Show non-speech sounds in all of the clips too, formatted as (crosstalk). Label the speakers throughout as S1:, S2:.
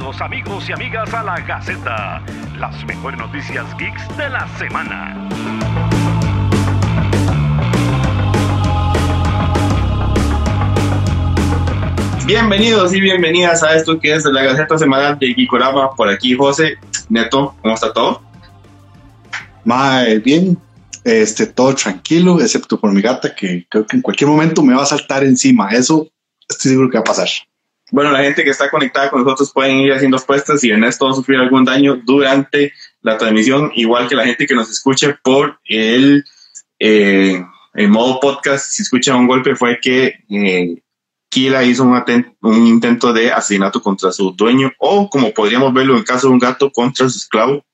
S1: Bienvenidos amigos y amigas a la Gaceta, las mejores noticias geeks de la semana.
S2: Bienvenidos y bienvenidas a esto que es la Gaceta Semanal de Geekorama. Por aquí José Neto, ¿cómo está todo?
S3: Mae, bien, este, todo tranquilo, excepto por mi gata que creo que en cualquier momento me va a saltar encima. Eso estoy seguro que va a pasar.
S2: Bueno, la gente que está conectada con nosotros pueden ir haciendo apuestas si Ernesto sufrir algún daño durante la transmisión, igual que la gente que nos escuche por el, eh, modo podcast. Si escuchan un golpe, fue que eh, Kila hizo un, un intento de asesinato contra su dueño, o como podríamos verlo en caso de un gato contra su esclavo.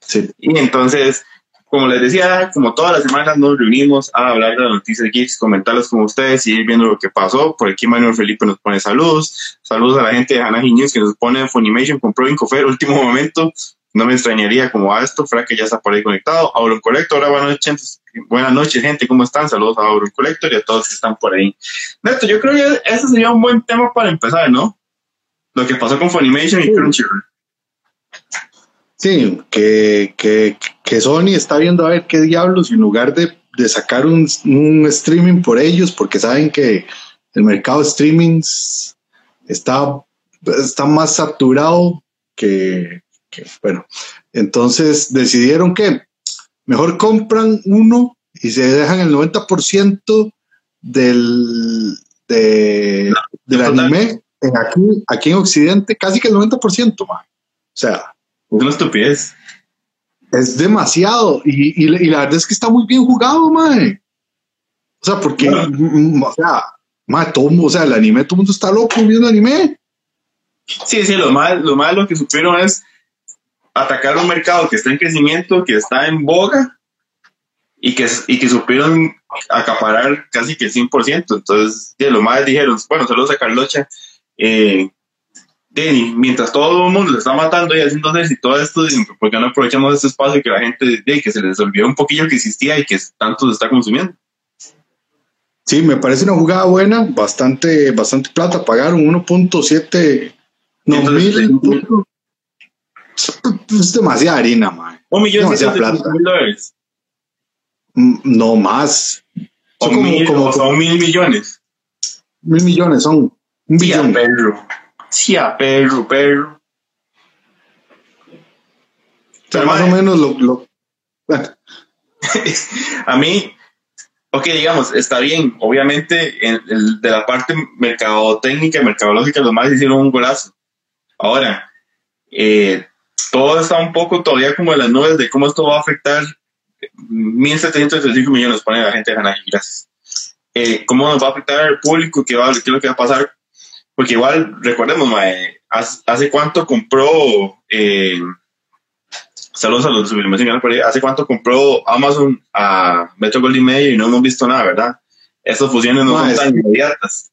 S3: Sí.
S2: Y entonces, como les decía, como todas las semanas nos reunimos a hablar de las noticias geeks, comentarlas con ustedes y ir viendo lo que pasó. Por aquí Manuel Felipe nos pone saludos. Saludos a la gente de Hanahi News que nos pone Funimation compró Incofer último (laughs) momento. No me extrañaría como a esto, fuera que ya está por ahí conectado. Auron Collector, hola, buenas noches. Buenas noches, gente, ¿cómo están? Saludos a Auron Collector y a todos que están por ahí. Neto, yo creo que ese sería un buen tema para empezar, ¿no? Lo que pasó con Funimation y Crunchyroll.
S3: Sí, que, que, que Sony está viendo a ver qué diablos, y en lugar de, de sacar un, un streaming por ellos, porque saben que el mercado de streamings está, está más saturado que, que, bueno, entonces decidieron que mejor compran uno y se dejan el 90% del, de, del anime en aquí, aquí en Occidente, casi que el 90%, man. O sea,
S2: Es una estupidez.
S3: es demasiado. Y, y, y la verdad es que está muy bien jugado, mae. O sea, porque,
S2: Bueno.
S3: mm, o sea, mae, todo, mu- o sea, el anime, todo el mundo está loco viendo anime.
S2: Sí, sí, lo mal, lo malo que supieron es atacar un mercado que está en crecimiento, que está en boga y que, y que supieron acaparar casi que el 100%. Entonces, sí, lo mal dijeron, bueno, saludos a Carlocha. Eh, de, mientras todo el mundo se está matando y haciendo y todo esto, dicen, ¿por qué no aprovechamos este espacio que la gente, de, que se les olvidó un poquillo que existía y que tanto se está consumiendo?
S3: Sí, me parece una jugada buena, bastante, bastante plata. Pagaron 1.7 no, mil. Es demasiada harina, mae.
S2: Un millón mil dólares.
S3: Mm, No más. Son como,
S2: mil,
S3: como
S2: son mil millones.
S3: mil millones, son un billón.
S2: perro. Sí, a perro, perro.
S3: O sea, más o menos lo, lo- (laughs)
S2: A mí, ok, digamos, está bien. Obviamente, en- el- de la parte mercadotécnica, mercadológica, los más hicieron un golazo. Ahora, eh, todo está un poco todavía como en las nubes de cómo esto va a afectar 1.735 millones, pone la gente de Hanaki, gracias. Eh, ¿Cómo nos va a afectar al público? ¿Qué, va, ¿Qué es lo que va a pasar? Porque igual, recordemos, mae, hace, cuánto compró, eh, saludos a los hace cuánto compró Amazon a Metro Goldwyn Mayer y no hemos visto nada, ¿verdad? Estas fusiones no son tan inmediatas.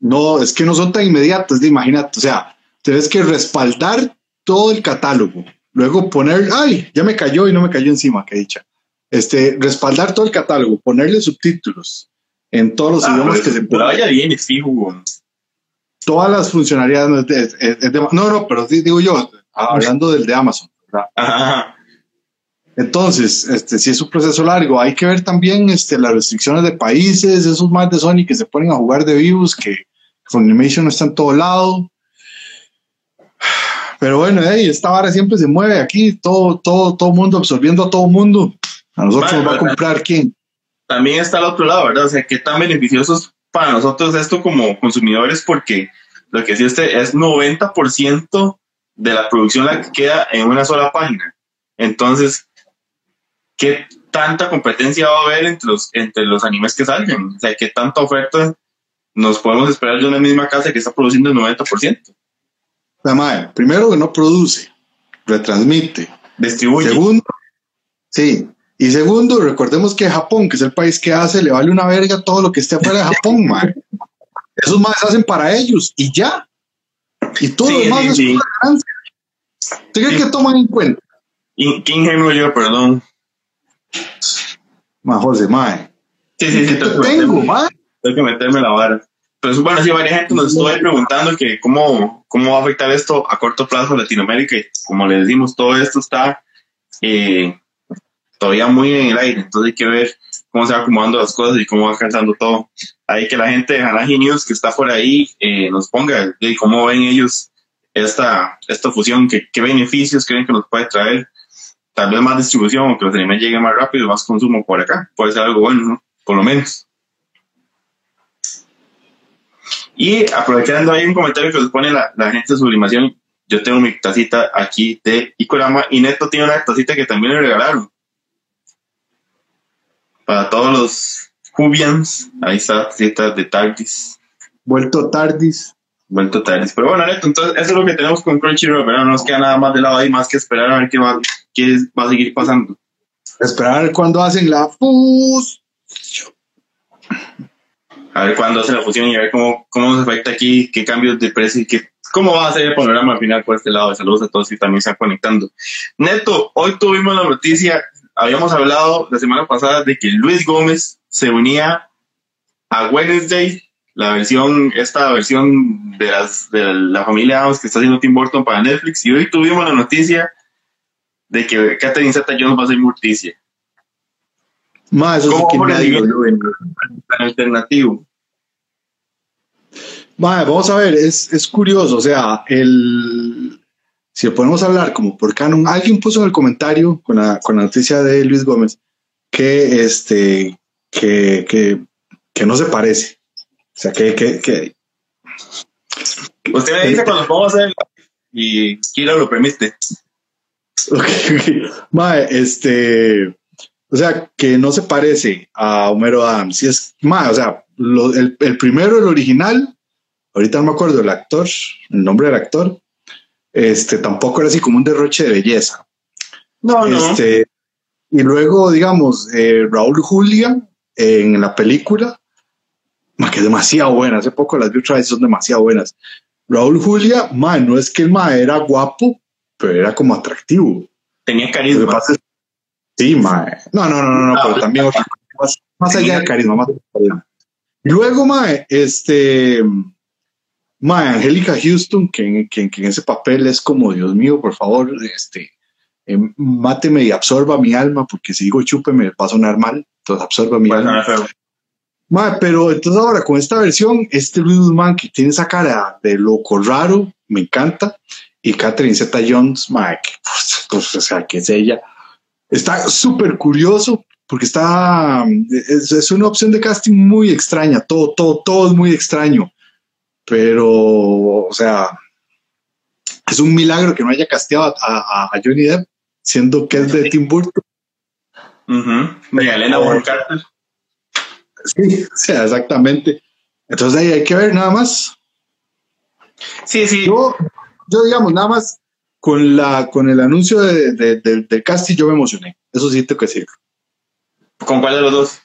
S3: No, es que no son tan inmediatas, imagínate, o sea, tienes que respaldar todo el catálogo, luego poner, ay, ya me cayó y no me cayó encima, que dicha. Este, respaldar todo el catálogo, ponerle subtítulos en todos los
S2: Ah,
S3: idiomas
S2: pues,
S3: que se puedan,
S2: vaya bien, es fijo.
S3: Todas las funcionalidades. no, de- de- no, no, pero sí, digo yo, hablando del de Amazon, ¿verdad?
S2: Ajá.
S3: Entonces, este, si es un proceso largo, hay que ver también este, las restricciones de países, esos más de Sony que se ponen a jugar de vivos, que Funimation no está en todo lado. Pero bueno, hey, esta vara siempre se mueve aquí, todo, todo, todo mundo absorbiendo a todo mundo. A nosotros
S2: Vale,
S3: nos va a comprar quién.
S2: También está al otro lado, ¿verdad? O sea, qué tan beneficioso es para nosotros esto como consumidores, porque lo que sí usted es 90% de la producción la que queda en una sola página. Entonces, ¿qué tanta competencia va a haber entre los, entre los animes que salgan? O sea, ¿qué tanta oferta nos podemos esperar de una misma casa que está produciendo el 90%?
S3: La madre, primero que no produce, retransmite.
S2: Distribuye.
S3: Segundo, sí. Y segundo, recordemos que Japón, que es el país que hace, le vale una verga todo lo que esté fuera de Japón, (laughs) man. Esos más hacen para ellos y ya. Y todo
S2: Sí,
S3: lo demás
S2: sí,
S3: es
S2: sí.
S3: pura ganancia. ¿Usted cree
S2: Sí.
S3: que toman en cuenta?
S2: Qué ingenuo yo, perdón.
S3: Ma, José, mae.
S2: Sí, sí, sí,
S3: ¿Qué
S2: tengo
S3: te tengo,
S2: meterme-
S3: mae?
S2: tengo que meterme la vara. Pero bueno, sí, varias gente nos estuvo preguntando que cómo, cómo va a afectar esto a corto plazo a Latinoamérica. Y como les decimos, todo esto está eh, todavía muy en el aire. Entonces hay que ver cómo se va acomodando las cosas y cómo va alcanzando todo. Hay que la gente de Hanaji News que está por ahí eh, nos ponga de cómo ven ellos esta, esta fusión, qué, qué beneficios creen que nos puede traer. Tal vez más distribución o que los animales lleguen más rápido, más consumo por acá. Puede ser algo bueno, ¿no? Por lo menos. Y aprovechando ahí un comentario que nos pone la, la gente de sublimación, yo tengo mi tacita aquí de Ikorama y Neto tiene una tacita que también le regalaron. Para todos los Jubians, ahí está tacita de Tardis.
S3: Vuelto Tardis.
S2: Vuelto Tardis. Pero bueno, Neto, entonces eso es lo que tenemos con Crunchyroll, pero no nos queda nada más de lado ahí más que esperar a ver qué va, qué va a seguir pasando.
S3: Esperar cuando hacen la fus.
S2: A ver cuándo hace la fusión y a ver cómo, cómo nos afecta aquí, qué cambios de precio y qué, cómo va a ser el panorama al final por este lado. Saludos a todos y también se están conectando. Neto, hoy tuvimos la noticia, habíamos hablado la semana pasada de que Luis Gómez se unía a Wednesday, la versión, esta versión de, las, de la familia Adams que está haciendo Tim Burton para Netflix, y hoy tuvimos la noticia de que Catherine Zeta-Jones va a ser Morticia.
S3: Ma, eso sí
S2: ¿Cómo
S3: que nadie lo
S2: alternativo.
S3: Ma, vamos a ver, es, es curioso, o sea, el, si podemos hablar como por canon, alguien puso en el comentario con la, con la noticia de Luis Gómez que, este, que, que, que no se parece. O sea, que, que, que
S2: Usted me dice cuando vamos a hacer y Kira lo permite.
S3: Ok, ok. Mae, este, o sea, que no se parece a Homero Adams. Sí es, mae, o sea, lo- el, el primero, el original, ahorita no me acuerdo el actor, el nombre del actor, este, tampoco era así como un derroche de belleza.
S2: No,
S3: Este, y luego, digamos, eh, Raúl Julia en la película, ma, que es demasiado buena. Hace poco las vi otra vez, son demasiado buenas. Raúl Julia, ma, no es que el ma era guapo, pero era como atractivo.
S2: tenía
S3: Lo que
S2: carisma.
S3: pasa es- sí, mae. No, no, no, no, no,
S2: Ah,
S3: pero también otra cosa, más, más allá del carisma, más allá del carisma. Luego, mae, este, mae, Angélica Houston, que, en- que, que en ese papel es como, Dios mío, por favor, este, eh, máteme y absorba mi alma, porque si digo chúpeme va a sonar mal, entonces absorba mi alma. Mae, pero entonces ahora con esta versión, este Luis Guzmán que tiene esa cara de loco raro, me encanta. Y Catherine Zeta Jones, mae, que, pues, pues, o sea, que es ella. Está súper curioso porque está, es, es una opción de casting muy extraña, todo, todo, todo es muy extraño. Pero, o sea, es un milagro que no haya casteado a, a- a Johnny Depp, siendo que es de Tim Burton.
S2: Ujú. María Elena Bonham Carter.
S3: Sí, (laughs) o sea, exactamente. Entonces ahí hay que ver nada más.
S2: Sí, sí.
S3: Yo, yo digamos, nada más con la con el anuncio de, de- del- del casting yo me emocioné. Eso sí tengo que decir.
S2: ¿Con cuál de los dos?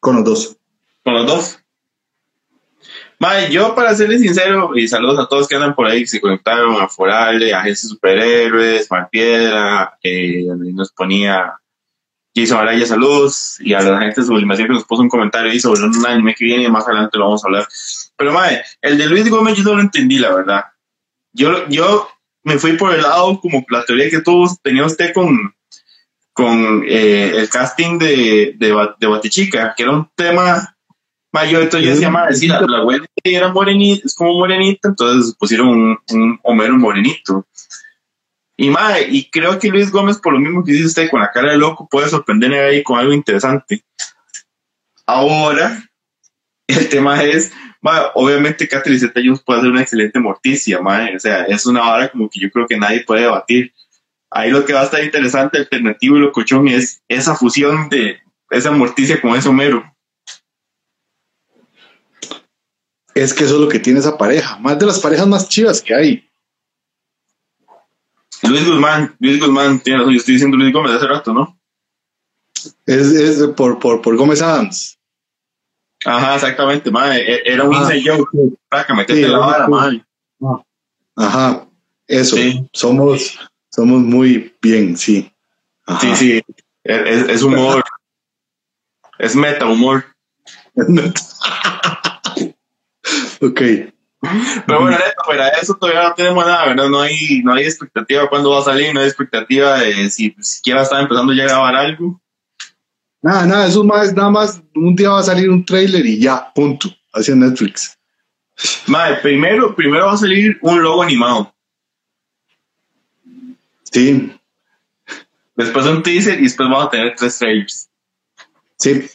S3: Con los dos.
S2: Con los dos. Mae, yo para serles sincero, y saludos a todos que andan por ahí, que se conectaron a Forale, Agencia Superhéroes, Marpiedra, eh, nos ponía Jason Araya, saludos, y a la gente de Sublimación que nos puso un comentario ahí sobre un anime que viene, más adelante lo vamos a hablar. Pero mae, el de Luis Gómez yo no lo entendí, la verdad. Yo, yo me fui por el lado como la teoría que tuvo, tenía usted con, con eh, el casting de, de Batichica, que era un tema mayor, entonces yo decía, madre, sí, la, la Wendy era morenita, es como morenita, entonces pusieron un, un Homero morenito. Y madre, y creo que Luis Gómez, por lo mismo que dice usted, con la cara de loco, puede sorprender ahí con algo interesante. Ahora, (laughs) el tema es, madre, obviamente Catherine Zeta Jones puede ser una excelente morticia, madre, o sea, es una vara como que yo creo que nadie puede debatir. Ahí lo que va a estar interesante, alternativo y locochón es esa fusión de esa morticia con ese Homero.
S3: Es que eso es lo que tiene esa pareja. Más de las parejas más chivas que hay.
S2: Luis Guzmán, Luis Guzmán, tiene razón, yo estoy diciendo Luis Gómez hace rato, ¿no?
S3: Es, es por, por, por Gómez Adams.
S2: Ajá, exactamente, madre. e- Era un inside joke para que metete
S3: Sí,
S2: la vara, madre.
S3: Ajá. Eso.
S2: Sí.
S3: Somos, somos muy bien, sí. Ajá.
S2: Sí, sí. Es, es- es humor. es meta humor. (laughs)
S3: ok.
S2: Pero bueno, Neto, de eso todavía no tenemos nada, ¿verdad? No hay, no hay expectativa de cuándo va a salir, no hay expectativa de si siquiera está empezando ya a grabar algo.
S3: Nada, nada, eso más, nada más, un día va a salir un trailer y ya, punto, hacia Netflix.
S2: Madre, primero, primero va a salir un logo animado.
S3: Sí,
S2: Después un teaser y después vamos a tener tres trailers.
S3: sí.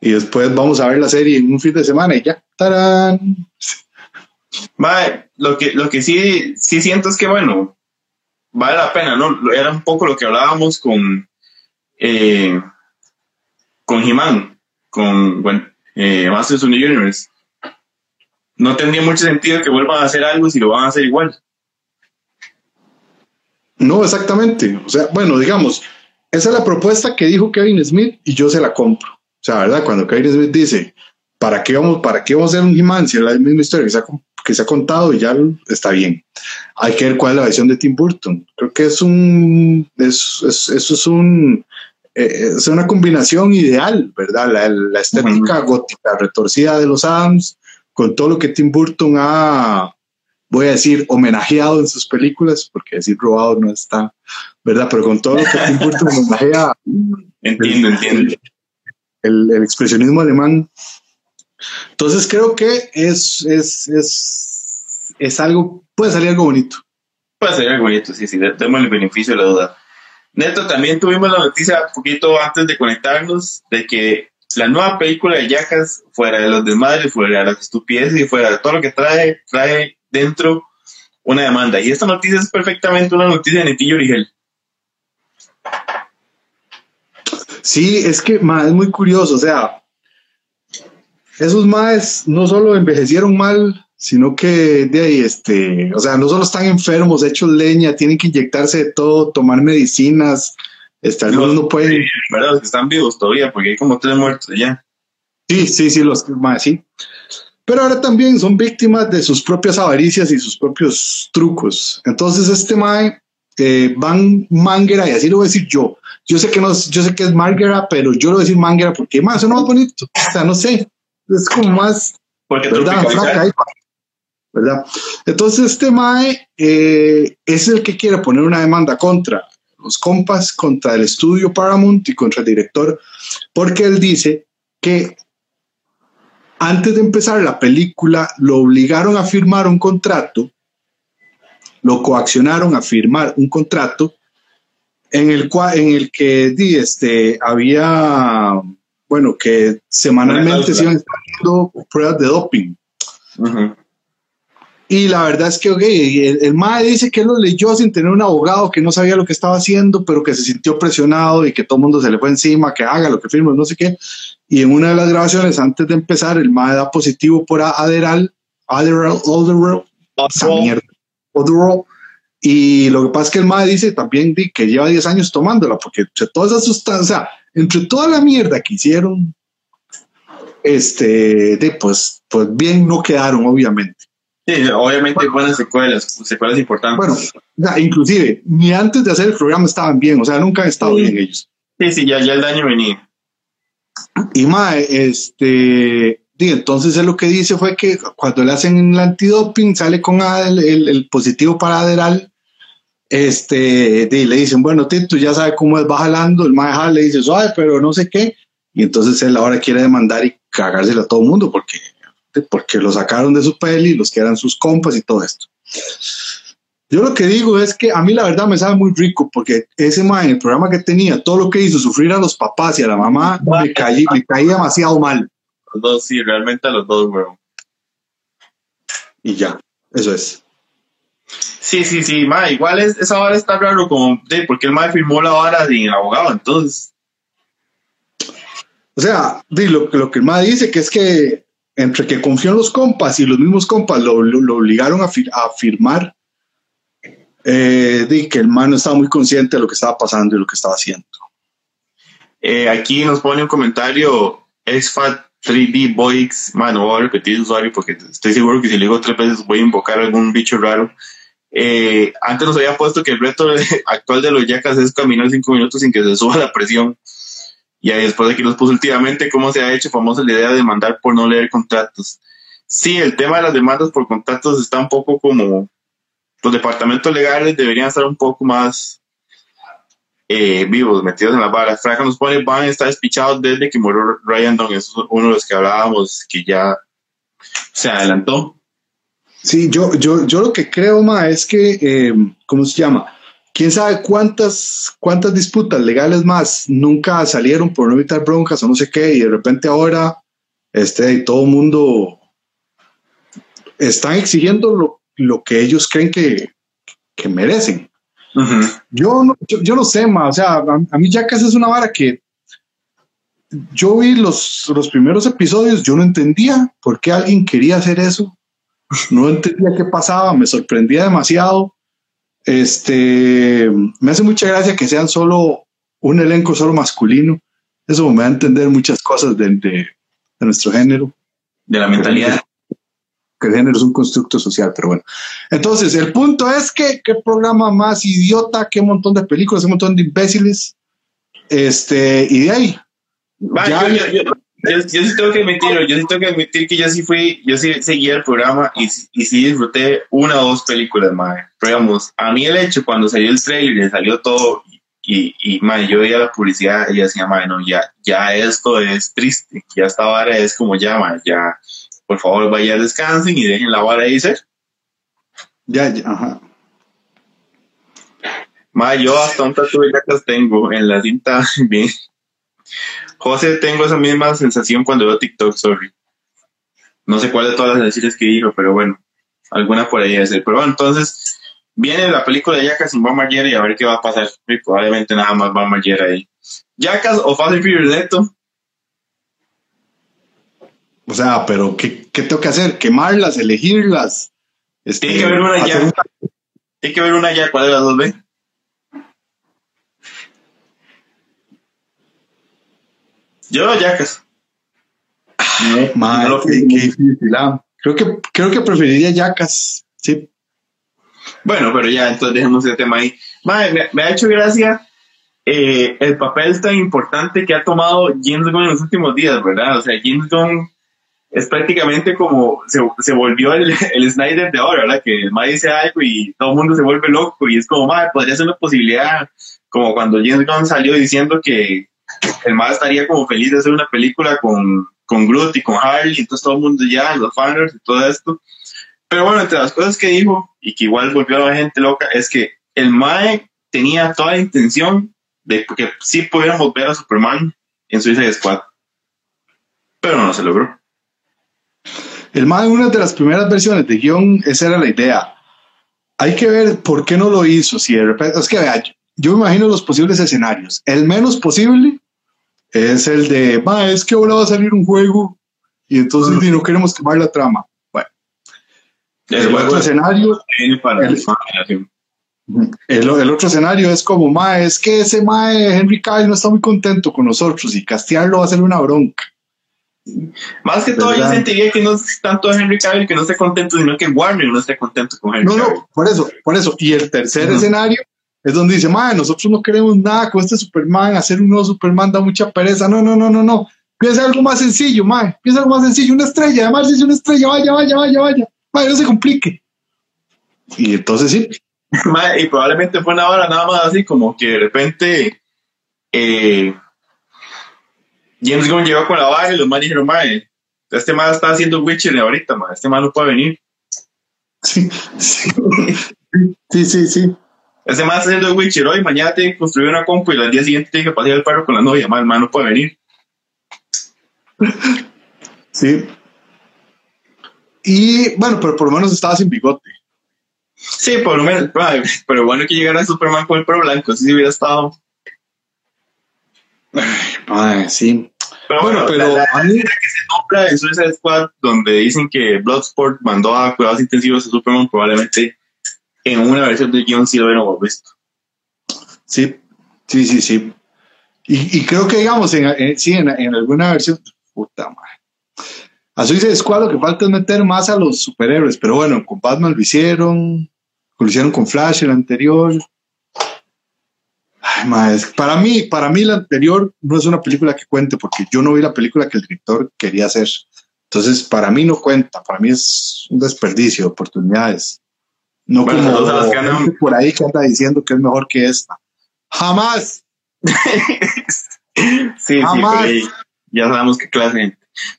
S3: Y después vamos a ver la serie en un fin de semana y ya. ¡Tarán!
S2: Madre, lo que, lo que sí, sí siento es que, bueno, vale la pena, ¿no? Era un poco lo que hablábamos con, eh, con He-Man, con, bueno, eh, Masters of the Universe. No tendría mucho sentido que vuelvan a hacer algo si lo van a hacer igual.
S3: No, exactamente. O sea, bueno, digamos, esa es la propuesta que dijo Kevin Smith y yo se la compro. O sea, ¿verdad? Cuando Kevin Smith dice, ¿para qué vamos, para qué vamos a hacer un He-Man si es la misma historia que se, ha, que se ha contado y ya está bien? Hay que ver cuál es la versión de Tim Burton. Creo que es un, es, es, eso es un, eh, es una combinación ideal, ¿verdad? La, la estética uh -huh. gótica retorcida de los Adams con todo lo que Tim Burton ha, voy a decir, homenajeado en sus películas, porque decir robado no está, ¿verdad? Pero con todo lo que Tim Burton (laughs) homenajea.
S2: entiendo, entiendo.
S3: El, expresionismo alemán. Entonces creo que es, es, es, es algo, puede salir algo bonito.
S2: Puede salir algo bonito, sí, sí, tenemos el beneficio de la duda. Neto, también tuvimos la noticia un poquito antes de conectarnos de que la nueva película de Yacas, fuera de los desmadres, fuera de las estupideces y fuera de todo lo que trae, trae dentro una demanda. Y esta noticia es perfectamente una noticia de Netillo Origel.
S3: Sí, es que ma, es muy curioso, o sea, esos maes no solo envejecieron mal, sino que de ahí, este, o sea, no solo están enfermos, hechos leña, tienen que inyectarse de todo, tomar medicinas, este, algunos no pueden.
S2: ¿Verdad? Los que están vivos todavía, porque hay como tres muertos ya.
S3: Sí, sí, sí, los más, sí. Pero ahora también son víctimas de sus propias avaricias y sus propios trucos. Entonces, este mae, eh, Van Mangera, y así lo voy a decir yo. Yo sé que no, yo sé que es Mangera, pero yo lo voy a decir Mangera porque más, no es bonito. O sea, no sé. Es como más.
S2: Porque
S3: ¿verdad? ¿verdad? Entonces, este mae eh, es el que quiere poner una demanda contra los compas, contra el estudio Paramount y contra el director, porque él dice que antes de empezar la película lo obligaron a firmar un contrato, lo coaccionaron a firmar un contrato en el cual en el que este, había bueno que semanalmente se iban haciendo pruebas de doping. Uh -huh. Y la verdad es que okay, el, el MAE dice que él lo leyó sin tener un abogado que no sabía lo que estaba haciendo, pero que se sintió presionado y que todo el mundo se le fue encima, que haga lo que firme, no sé qué. Y en una de las grabaciones, antes de empezar, el MAE da positivo por Adderall, Adderall, Adderall, esa mierda, Adderall. Y lo que pasa es que el MAE dice también que lleva 10 años tomándola, porque entre todas esas sustancias, o sea, entre toda la mierda que hicieron, este, de, pues, pues bien no quedaron, obviamente.
S2: Sí, obviamente bueno, buenas secuelas, secuelas importantes.
S3: Bueno, inclusive, ni antes de hacer el programa estaban bien, o sea, nunca han estado sí. bien ellos.
S2: Sí, sí, ya, ya el daño venía.
S3: Y mae, este, entonces él lo que dice fue que cuando le hacen el antidoping, sale con el, positivo para Adderall, este, y le dicen, bueno, Tito, ya sabe cómo es, va jalando, el mae le dice, suave, pero no sé qué, y entonces él ahora quiere demandar y cagárselo a todo el mundo, porque porque lo sacaron de su peli, los que eran sus compas y todo esto. Yo lo que digo es que a mí la verdad me sabe muy rico porque ese man el programa que tenía, todo lo que hizo sufrir a los papás y a la mamá, me caí, me caí demasiado mal.
S2: Los dos, sí, realmente a los dos, weón.
S3: Y ya, eso es.
S2: Sí, sí, sí, ma, igual es, esa vara está raro como, de, porque el ma firmó la vara sin el abogado, entonces.
S3: O sea, de, lo, lo que el ma dice que es que entre que confió en los compas y los mismos compas lo, lo, lo obligaron a, fir a firmar, eh, de que el man no estaba muy consciente de lo que estaba pasando y lo que estaba haciendo.
S2: Eh, aquí nos pone un comentario XFAT 3D Boix, bueno, voy a repetir usuario porque estoy seguro que si le digo tres veces voy a invocar algún bicho raro. Eh, antes nos había puesto que el reto (laughs) actual de los yacas es caminar cinco minutos sin que se suba la presión. Y ahí después de que nos puso últimamente cómo se ha hecho famosa la idea de mandar por no leer contratos. sí, el tema de las demandas por contratos está un poco como los departamentos legales deberían estar un poco más eh, vivos, metidos en las varas. Franca nos pone, van a estar despichados desde que murió Ryan Don, es uno de los que hablábamos, que ya se adelantó.
S3: Sí, yo, yo, yo lo que creo, ma, es que, eh, ¿cómo se llama? quién sabe cuántas, cuántas disputas legales más nunca salieron por no evitar broncas o no sé qué, y de repente ahora este, todo el mundo están exigiendo lo, lo que ellos creen que, que merecen. Yo, no, yo, no sé, ma, o sea, a, mí ya casi es una vara que yo vi los, los primeros episodios, yo no entendía por qué alguien quería hacer eso, no entendía qué pasaba, me sorprendía demasiado. Este, me hace mucha gracia que sean solo un elenco solo masculino. Eso me va a entender muchas cosas de, de nuestro género.
S2: De la mentalidad
S3: que el género es un constructo social, pero bueno. Entonces, el punto es que qué programa más idiota, qué montón de películas, un montón de imbéciles. Este, y de ahí.
S2: yo, sí tengo que admitir, yo sí tengo que admitir que yo sí fui, yo sí seguí el programa y, y sí disfruté una o dos películas, madre. Pero digamos, a mí el hecho cuando salió el trailer, y salió todo y, y madre, yo veía la publicidad y decía, madre, no, ya, ya esto es triste, ya esta vara es como ya, ya por favor vaya descansen y dejen la vara ahí ser.
S3: Ya, ya, ajá.
S2: Ma, yo hasta un tatu de yacas tengo en la cinta (laughs) bien. José, tengo esa misma sensación cuando veo TikTok, sorry. No sé cuál de todas las decisiones que dijo, pero bueno, alguna por ahí es. Pero bueno, entonces, viene la película de Yacas sin Van Margera y a ver qué va a pasar. Y probablemente nada más Van Margera ahí. Yacas o Fast and Furious
S3: o sea, pero ¿qué, qué tengo que hacer? ¿Quemarlas? ¿Elegirlas?
S2: Este, Tiene que haber una ya. Tiene que haber una ya. ¿Cuál de las dos ve? Yo, Yacas.
S3: No, no qué, qué difícil. Ah. Creo que, creo que preferiría Yacas. Sí.
S2: Bueno, pero ya, entonces dejemos ese tema ahí. Madre, me, me ha hecho gracia eh, el papel tan importante que ha tomado James Gunn en los últimos días, ¿verdad? O sea, James Gunn es prácticamente como se, se volvió el, (laughs) el, Snyder de ahora, ¿verdad? Que el MAE dice algo y todo el mundo se vuelve loco y es como, MAE, podría ser una posibilidad, como cuando James Gunn salió diciendo que el MAE estaría como feliz de hacer una película con, con Groot y con Harley, entonces todo el mundo ya, los fans y todo esto. Pero bueno, entre las cosas que dijo y que igual volvió a la gente loca es que el MAE tenía toda la intención de que sí pudiéramos ver a Superman en Suicide Squad, pero no se logró.
S3: El una de las primeras versiones de guion, esa era la idea. Hay que ver por qué no lo hizo. Si de repente, es que vea, yo me imagino los posibles escenarios. El menos posible es el de, ma, es que ahora va a salir un juego y entonces no queremos quemar la trama. Bueno, el, otro escenario. El, el, otro escenario es como, ma, es que ese mae Henry Cavill no está muy contento con nosotros y castearlo va a ser una bronca.
S2: Más que todo, yo sentiría que no es tanto Henry Cavill que no esté contento, sino que Warner no esté contento con Henry
S3: No, no, por eso, por eso. Y el tercer escenario es donde dice, madre, nosotros no queremos nada con este Superman, hacer un nuevo Superman da mucha pereza. No, no, no, no, no. Piensa algo más sencillo, madre. Piensa algo más sencillo, una estrella. Además, es una estrella, vaya, vaya, vaya, vaya. Madre, no se complique. Y entonces sí. (laughs)
S2: y probablemente fue una hora nada más así, como que de repente. Eh, James Gunn llegó con la vara y los más dijeron, mae, este man está haciendo Witcher ahorita, mae, este man no puede venir.
S3: Sí, sí, sí, sí, sí.
S2: Este man está haciendo Witcher hoy, mañana tiene que construir una compu y al día siguiente tiene que pasear el perro con la novia, mae, el man no puede venir.
S3: Sí. Y bueno, pero por lo menos estaba sin bigote.
S2: Sí, por lo menos, pero bueno que llegara Superman con el pelo blanco, si hubiera estado.
S3: Ay, sí.
S2: Pero bueno, pero la, a mí... que se nombra en Suicide Squad, donde dicen que Bloodsport mandó a cuidados intensivos a Superman, probablemente en una versión de guion sí lo hubiéramos visto.
S3: Sí, sí, sí, sí. Y, y creo que, digamos, en, sí, en, en, alguna versión, puta madre. A Suicide Squad lo que falta es meter más a los superhéroes, pero bueno, con Batman lo hicieron, lo hicieron con Flash el anterior, para mí, para mí la anterior no es una película que cuente porque yo no vi la película que el director quería hacer. Entonces, para mí no cuenta, para mí es un desperdicio de oportunidades. No
S2: Bueno,
S3: como
S2: saludos a las que andan-
S3: gente por ahí que anda diciendo que es mejor que esta. Jamás. (laughs)
S2: Sí, sí,
S3: Jamás.
S2: ahí. Ya sabemos qué clase.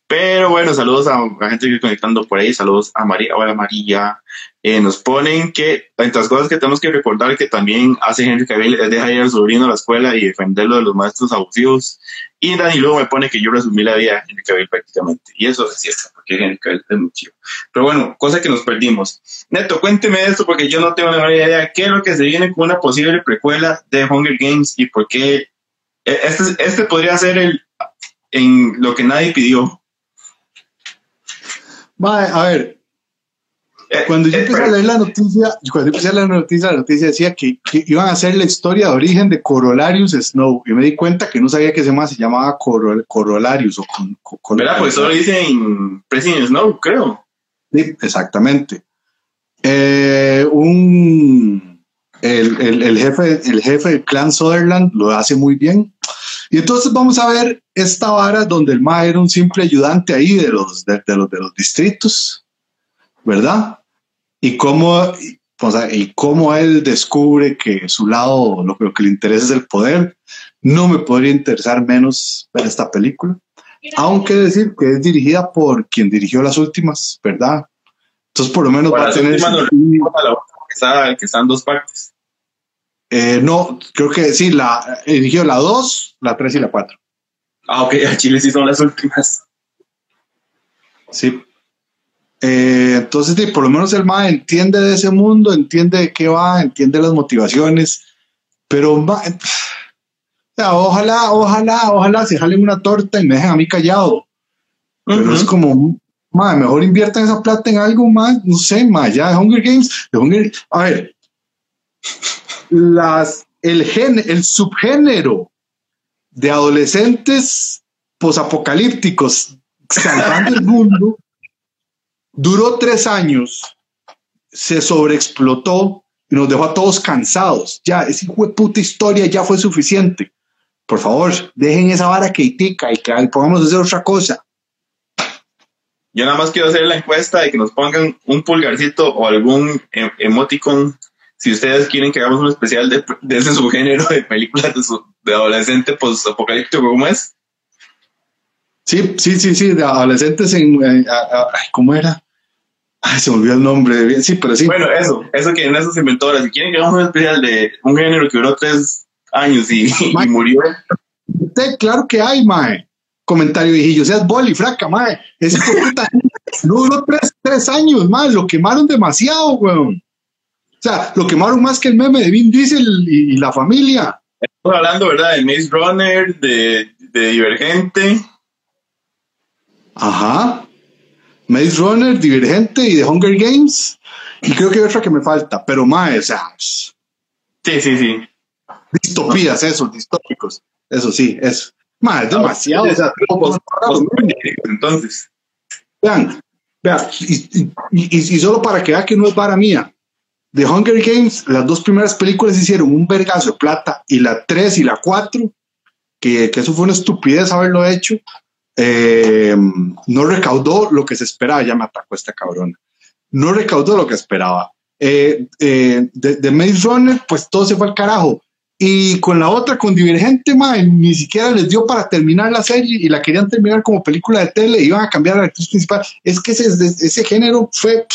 S2: Pero bueno, saludos a la gente que está conectando por ahí. Saludos a María. Hola María. Eh, nos ponen que, entre las cosas que tenemos que recordar, que también hace Henry Cavill es dejar ir al sobrino a la escuela y defenderlo de los maestros abusivos. Y Dani luego me pone que yo resumí la vida de Henry Cavill prácticamente. Y eso es cierto, porque Henry Cavill es muy chido. Pero bueno, cosa que nos perdimos. Neto, cuénteme esto porque yo no tengo la menor idea. ¿Qué es lo que se viene con una posible precuela de Hunger Games y por qué? eh, Este, este podría ser el en lo que nadie pidió.
S3: Mae, a ver, cuando yo
S2: eh,
S3: empecé a leer la noticia, cuando yo empecé a leer la noticia, la noticia decía que, que iban a hacer la historia de origen de Corolarius Snow. Y me di cuenta que no sabía que ese más se llamaba Corol- Corolarius o con, con-
S2: ¿Verdad? Pues solo dicen President Snow, creo.
S3: Sí, exactamente. Eh, un, el, el- el jefe, el jefe del clan Sutherland lo hace muy bien. Y entonces vamos a ver esta vara donde el MA era un simple ayudante ahí de los, de, de los, de los distritos, ¿verdad? Y cómo, o sea, y cómo él descubre que su lado, lo, lo que le interesa es el poder. No me podría interesar menos ver esta película. Aunque decir que es dirigida por quien dirigió las últimas, ¿verdad? Entonces por lo menos
S2: Bueno,
S3: va a tener...
S2: que está, que está en dos partes.
S3: Eh, no, creo que sí, la dirigió la 2, la 3 y la 4.
S2: Ah, ok, (laughs) a Chile sí son las últimas.
S3: Sí. Eh, entonces, por lo menos el MA entiende de ese mundo, entiende de qué va, entiende las motivaciones, pero ma, sea, ojalá, ojalá, ojalá se jalen una torta y me dejen a mí callado. Pero es como, ma, mejor inviertan esa plata en algo más, no sé, ma, ya de Hunger Games, de Hunger, a ver, las, el gen, el subgénero de adolescentes posapocalípticos salvando el mundo duró tres años, se sobreexplotó y nos dejó a todos cansados. Ya, esa de puta historia ya fue suficiente. Por favor, dejen esa vara que y pongamos a hacer otra cosa.
S2: Yo nada más quiero hacer la encuesta y que nos pongan un pulgarcito o algún em- emoticon si ustedes quieren que hagamos un especial de, de ese subgénero de películas de, de adolescente post-apocalíptico, ¿cómo es?
S3: Sí, sí, sí, sí, de adolescentes en... eh, a- a- ay, ¿Cómo era? Ay, se me olvidó el nombre. Sí, pero sí.
S2: Bueno, eso, eso que en eso se inventó ahora. Si quieren que hagamos un especial de un género que duró tres años y, murió,
S3: Usted, claro que hay, mae. Comentario viejillo, seas boli, fraca, mae. Ese puta (laughs) no duró tres, tres años, mae. Lo quemaron demasiado, weón. O sea, lo quemaron más que el meme de Vin Diesel y, y la familia.
S2: estamos hablando, ¿verdad? De Maze Runner, de, de Divergente.
S3: Ajá. Maze Runner, Divergente y The Hunger Games. Y creo que hay otra que me falta, pero mae, o sea,
S2: Sí, sí, sí.
S3: distopías, eso, distópicos. Eso sí, eso. Mae, es demasiado. o sea,
S2: Entonces,
S3: Vean, vean, y, y- y- y solo para que vean que no es para mía. The Hunger Games, las dos primeras películas hicieron un vergazo de plata y la 3 y la 4, que, que eso fue una estupidez haberlo hecho, eh, no recaudó lo que se esperaba. Ya me atacó esta cabrona. No recaudó lo que esperaba. Eh, eh, de, de Maze Runner, pues todo se fue al carajo. Y con la otra, con Divergente, mae, ni siquiera les dio para terminar la serie y la querían terminar como película de tele, iban a cambiar a la actriz principal. Es que ese, ese género fue.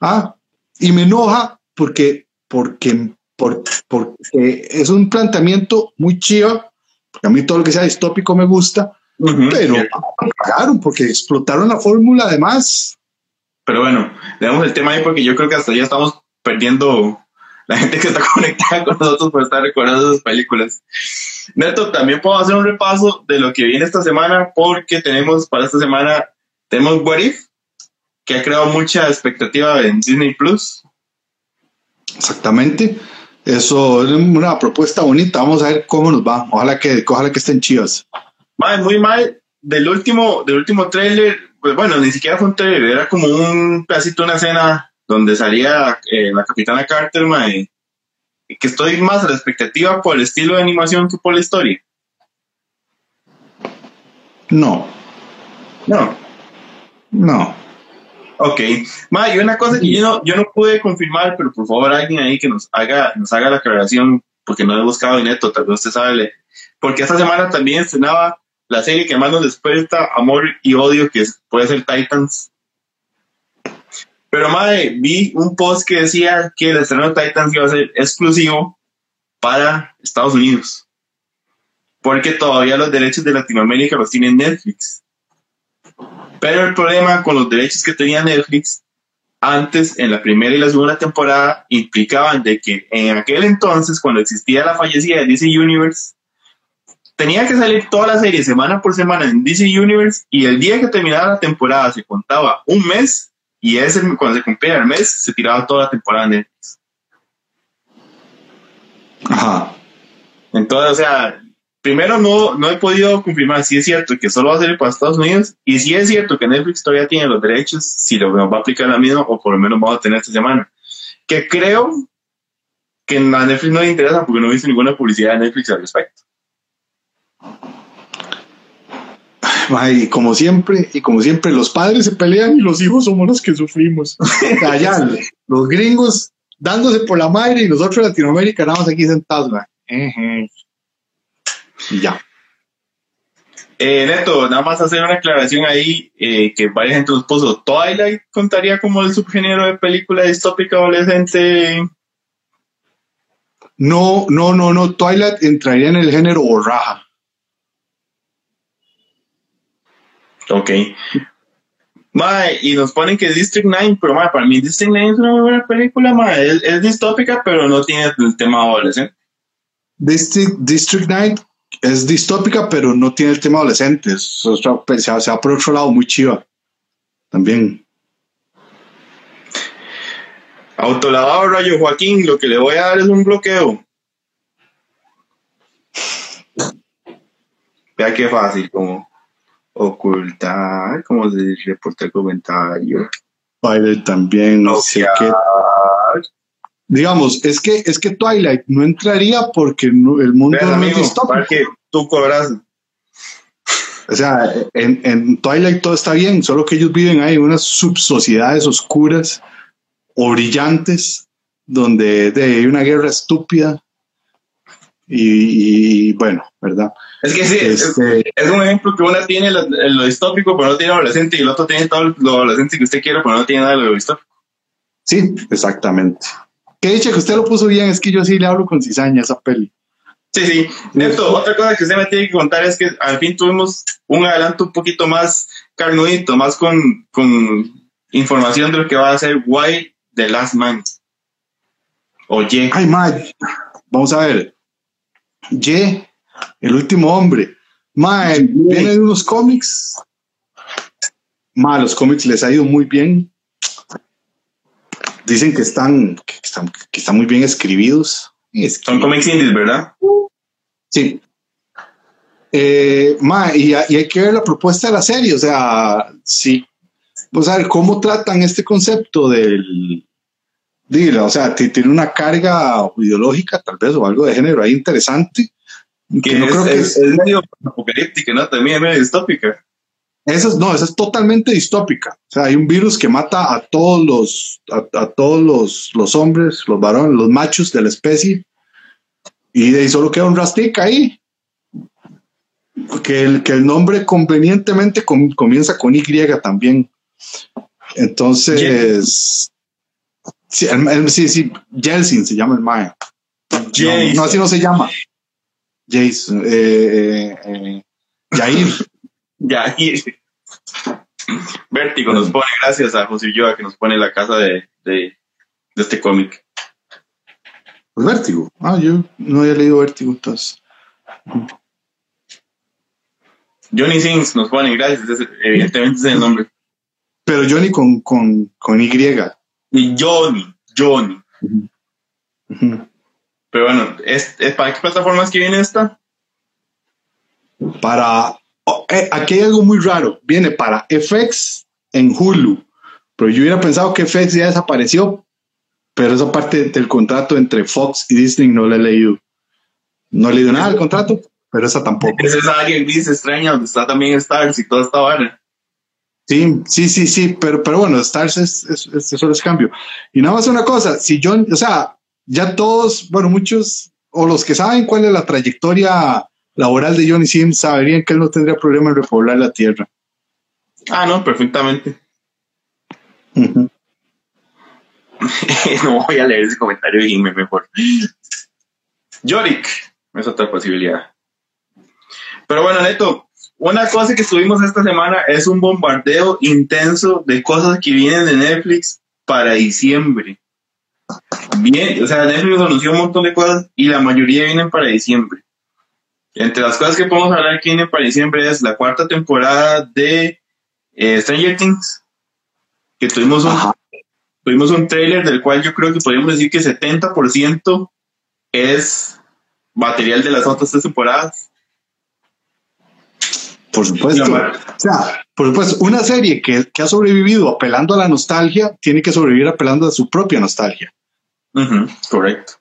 S3: ah, y me enoja porque, porque, por- porque es un planteamiento muy chido. Porque a mí todo lo que sea distópico me gusta, pero cagaron porque explotaron la fórmula además.
S2: Pero bueno, dejamos el tema ahí porque yo creo que hasta ya estamos perdiendo la gente que está (laughs) conectada con nosotros por estar recordando esas películas. Neto, también puedo hacer un repaso de lo que viene esta semana porque tenemos para esta semana, tenemos What If, que ha creado mucha expectativa en Disney Plus.
S3: Exactamente. Eso es una propuesta bonita. Vamos a ver cómo nos va. Ojalá que, ojalá que estén chivas.
S2: Muy mal. Del último, del último tráiler, pues bueno, ni siquiera fue un tráiler, era como un pedacito, una escena donde salía eh, la Capitana Carter, y que estoy más a la expectativa por el estilo de animación que por la historia.
S3: No.
S2: No,
S3: No.
S2: Ok. Ma, y una cosa que yo no, yo no pude confirmar, pero por favor alguien ahí que nos haga, nos haga la aclaración, porque no he buscado neto, tal vez usted sabe. Porque esta semana también estrenaba la serie que más nos despierta amor y odio, que puede ser Titans. Pero madre, vi un post que decía que el estreno de Titans iba a ser exclusivo para Estados Unidos. Porque todavía los derechos de Latinoamérica los tiene Netflix. Pero el problema con los derechos que tenía Netflix antes, en la primera y la segunda temporada, implicaban de que en aquel entonces, cuando existía la fallecida de DC Universe, tenía que salir toda la serie semana por semana en DC Universe y el día que terminaba la temporada se contaba un mes y ese, cuando se cumplía el mes, se tiraba toda la temporada en Netflix.
S3: Ajá.
S2: Entonces, o sea, primero no, no he podido confirmar si es cierto que solo va a ser para Estados Unidos y si es cierto que Netflix todavía tiene los derechos, si lo va a aplicar la misma o por lo menos vamos a tener esta semana. Que creo que a Netflix no le interesa porque no he visto ninguna publicidad de Netflix al respecto.
S3: Y como siempre, y como siempre, los padres se pelean y los hijos somos los que sufrimos. (laughs) Allá, los gringos dándose por la madre y nosotros Latinoamérica nada aquí sentados, Y ya.
S2: Eh, Neto, nada más hacer una aclaración ahí, eh, que varias gente nos puso, Twilight contaría como el subgénero de película distópica adolescente.
S3: No, no, no, no, Twilight entraría en el género raja.
S2: Ok. Mae, y nos ponen que District 9, pero mae, para mí District 9 es una muy buena película, mae. Es, distópica, pero no tiene el tema adolescente.
S3: District, District 9 es distópica, pero no tiene el tema adolescente. Se, se va por otro lado muy chiva. También.
S2: Autolavado Rayo Joaquín, lo que le voy a dar es un bloqueo. Vea qué fácil, como ocultar, como se reporta el comentario.
S3: Twilight también, no sé qué. Digamos, es que, es que Twilight no entraría porque el mundo no es distópico.
S2: tú cobras.
S3: O sea, en, en, Twilight todo está bien, solo que ellos viven ahí en unas subsociedades oscuras o brillantes, donde hay una guerra estúpida. y bueno, ¿verdad?
S2: Es que sí, es, este, un ejemplo que una tiene lo, distópico, pero no tiene adolescente, y el otro tiene todo lo adolescente que usted quiere, pero no tiene nada de lo distópico.
S3: Sí, exactamente. Que dicho que usted lo puso bien, es que yo sí le hablo con cizaña esa peli.
S2: Sí, sí. Neto, otra cosa que usted me tiene que contar es que al fin tuvimos un adelanto un poquito más carnudito, más con, con información de lo que va a ser Why The Last Man. Oye.
S3: Ay, Mike. Vamos a ver. Y el último hombre. Ma, viene de unos cómics. Ma, los cómics les ha ido muy bien. Dicen que están, que están, que están muy bien escribidos.
S2: Son cómics indies, ¿verdad?
S3: Sí. Eh, ma, y, hay que ver la propuesta de la serie. O sea, sí. Vamos a ver cómo tratan este concepto del. Dile, o sea, tiene una carga ideológica, tal vez, o algo de género ahí interesante
S2: que no es, creo que es, medio apocalíptica, ¿no? También es medio distópica.
S3: Eso no, esa es totalmente distópica. O sea, hay un virus que mata a todos los, a, todos los, los, hombres, los varones, los machos de la especie. Y de ahí solo queda un rastica ahí. Que el, que el nombre convenientemente comienza con Y también. Entonces, sí, sí, sí, Jelsin se llama el Maya. no, así no se llama. Jason, eh, eh, Jair. (laughs)
S2: Jair. Vértigo nos pone, gracias a José Ulloa que nos pone la casa de, de, este cómic.
S3: Pues Vértigo. Ah, yo no había leído Vértigo, entonces.
S2: Johnny Sings nos pone, gracias, evidentemente es el nombre.
S3: Pero Johnny con, con, con Y.
S2: Y Johnny, Johnny. Pero bueno, ¿es, para qué plataformas que viene esta?
S3: Para. Oh, eh, aquí hay algo muy raro. Viene para FX en Hulu. Pero yo hubiera pensado que FX ya desapareció. Pero esa parte del contrato entre Fox y Disney no la he leído. No he leído nada del contrato, pero esa tampoco.
S2: Esa es alguien dice extraña donde está también Stars y toda esta vara.
S3: Sí, sí, sí, sí, pero, pero bueno, Stars es, es, es, solo es cambio. Y nada más una cosa, si John, o sea, ya todos, bueno, muchos, o los que saben cuál es la trayectoria laboral de Johnny Sims, saberían que él no tendría problema en repoblar la tierra.
S2: Ah, no, perfectamente. (laughs) no voy a leer ese comentario y me mejor. Yorick, es otra posibilidad. Pero bueno, Neto, una cosa que tuvimos esta semana es un bombardeo intenso de cosas que vienen de Netflix para diciembre. Bien, o sea, Netflix anunció un montón de cosas y la mayoría vienen para diciembre. Entre las cosas que podemos hablar que vienen para diciembre es la cuarta temporada de eh, Stranger Things, que tuvimos un, tuvimos un trailer del cual yo creo que podríamos decir que 70% es material de las otras tres temporadas.
S3: Por supuesto. O sea, por supuesto, una serie que, ha sobrevivido apelando a la nostalgia tiene que sobrevivir apelando a su propia nostalgia.
S2: Correcto.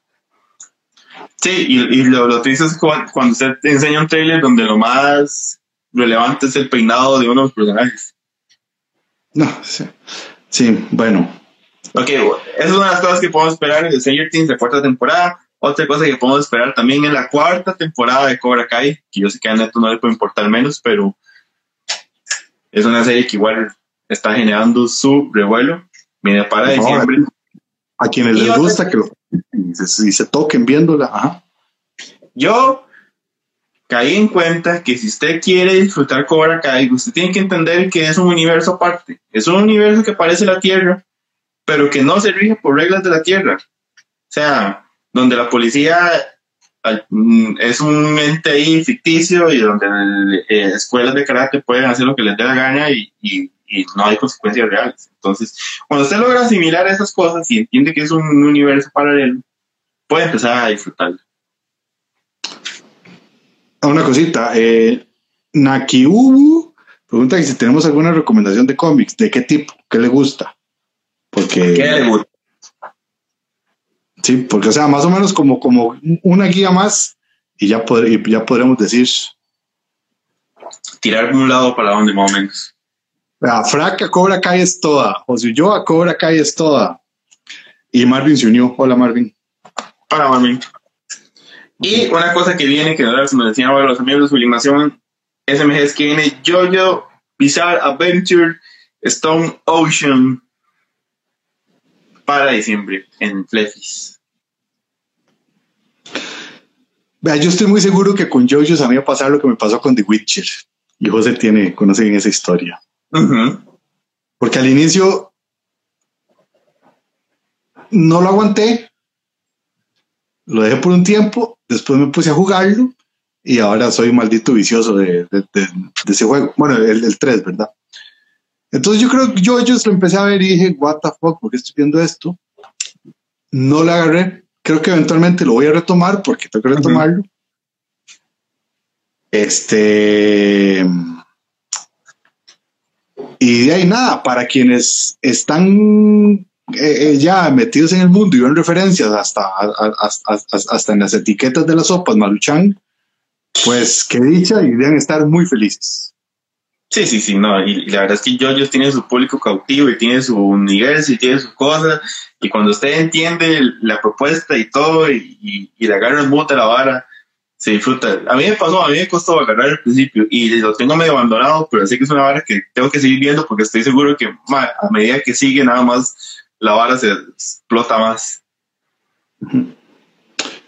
S2: Sí, y, lo, lo triste es cuando, usted te enseña un trailer donde lo más relevante es el peinado de uno de los personajes.
S3: No, sí, sí bueno.
S2: Ok, esa es una de las cosas que podemos esperar en el Stranger Things de cuarta temporada. Otra cosa que podemos esperar también en la cuarta temporada de Cobra Kai, que yo sé que a Neto no le puede importar menos, pero es una serie que igual está generando su revuelo. Viene para diciembre.
S3: A quienes les gusta que lo y se, toquen viéndola.
S2: Yo caí en cuenta que si usted quiere disfrutar Cobra Kai, usted tiene que entender que es un universo aparte. Es un universo que parece la Tierra, pero que no se rige por reglas de la Tierra. O sea, donde la policía mm, es un ente ahí ficticio y donde eh, escuelas de karate pueden hacer lo que les dé la gana y, no hay consecuencias reales. Entonces, cuando usted logra asimilar esas cosas y entiende que es un universo paralelo, puede empezar a disfrutarlo.
S3: Una cosita, eh, Nakiubu pregunta si tenemos alguna recomendación de cómics, ¿de qué tipo? ¿Qué le gusta? Porque... ¿Qué le gusta? Sí, porque, o sea, más o menos como, como una guía más y ya, ya podremos decir.
S2: Tirar un lado para donde más o menos.
S3: La fraca Cobra Kai es toda. O si yo a Cobra Kai es toda. Y Marvin se unió. Hola, Marvin.
S2: Hola, Marvin. Y una cosa que viene, que nos decían los amigos de sublimación SMG, es que viene JoJo Bizarre Adventure Stone Ocean para diciembre en Flefis.
S3: Vea, yo estoy muy seguro que con JoJo a mí va a pasar lo que me pasó con The Witcher. Y José tiene, conocen esa historia. Porque al inicio no lo aguanté, lo dejé por un tiempo, después me puse a jugarlo y ahora soy maldito vicioso de, ese juego. Bueno, el, el 3, ¿verdad? Entonces yo creo que yo, yo lo empecé a ver y dije, what the fuck, ¿por qué estoy viendo esto? No lo agarré. Creo que eventualmente lo voy a retomar porque tengo que retomarlo. Este. Y de ahí nada, para quienes están eh, eh, ya metidos en el mundo y ven referencias hasta, hasta, hasta, en las etiquetas de las sopas Maluchan, pues qué dicha y deben estar muy felices.
S2: Sí, sí, sí, no, y, la verdad es que JoJo tiene su público cautivo y tiene su universo y tiene sus cosas, y cuando usted entiende la propuesta y todo, y, y, le agarra el bote a la vara, se disfruta. A mí me pasó, a mí me costó agarrar al principio, y lo tengo medio abandonado, pero sé que es una vara que tengo que seguir viendo porque estoy seguro que a medida que sigue, nada más la vara se explota más.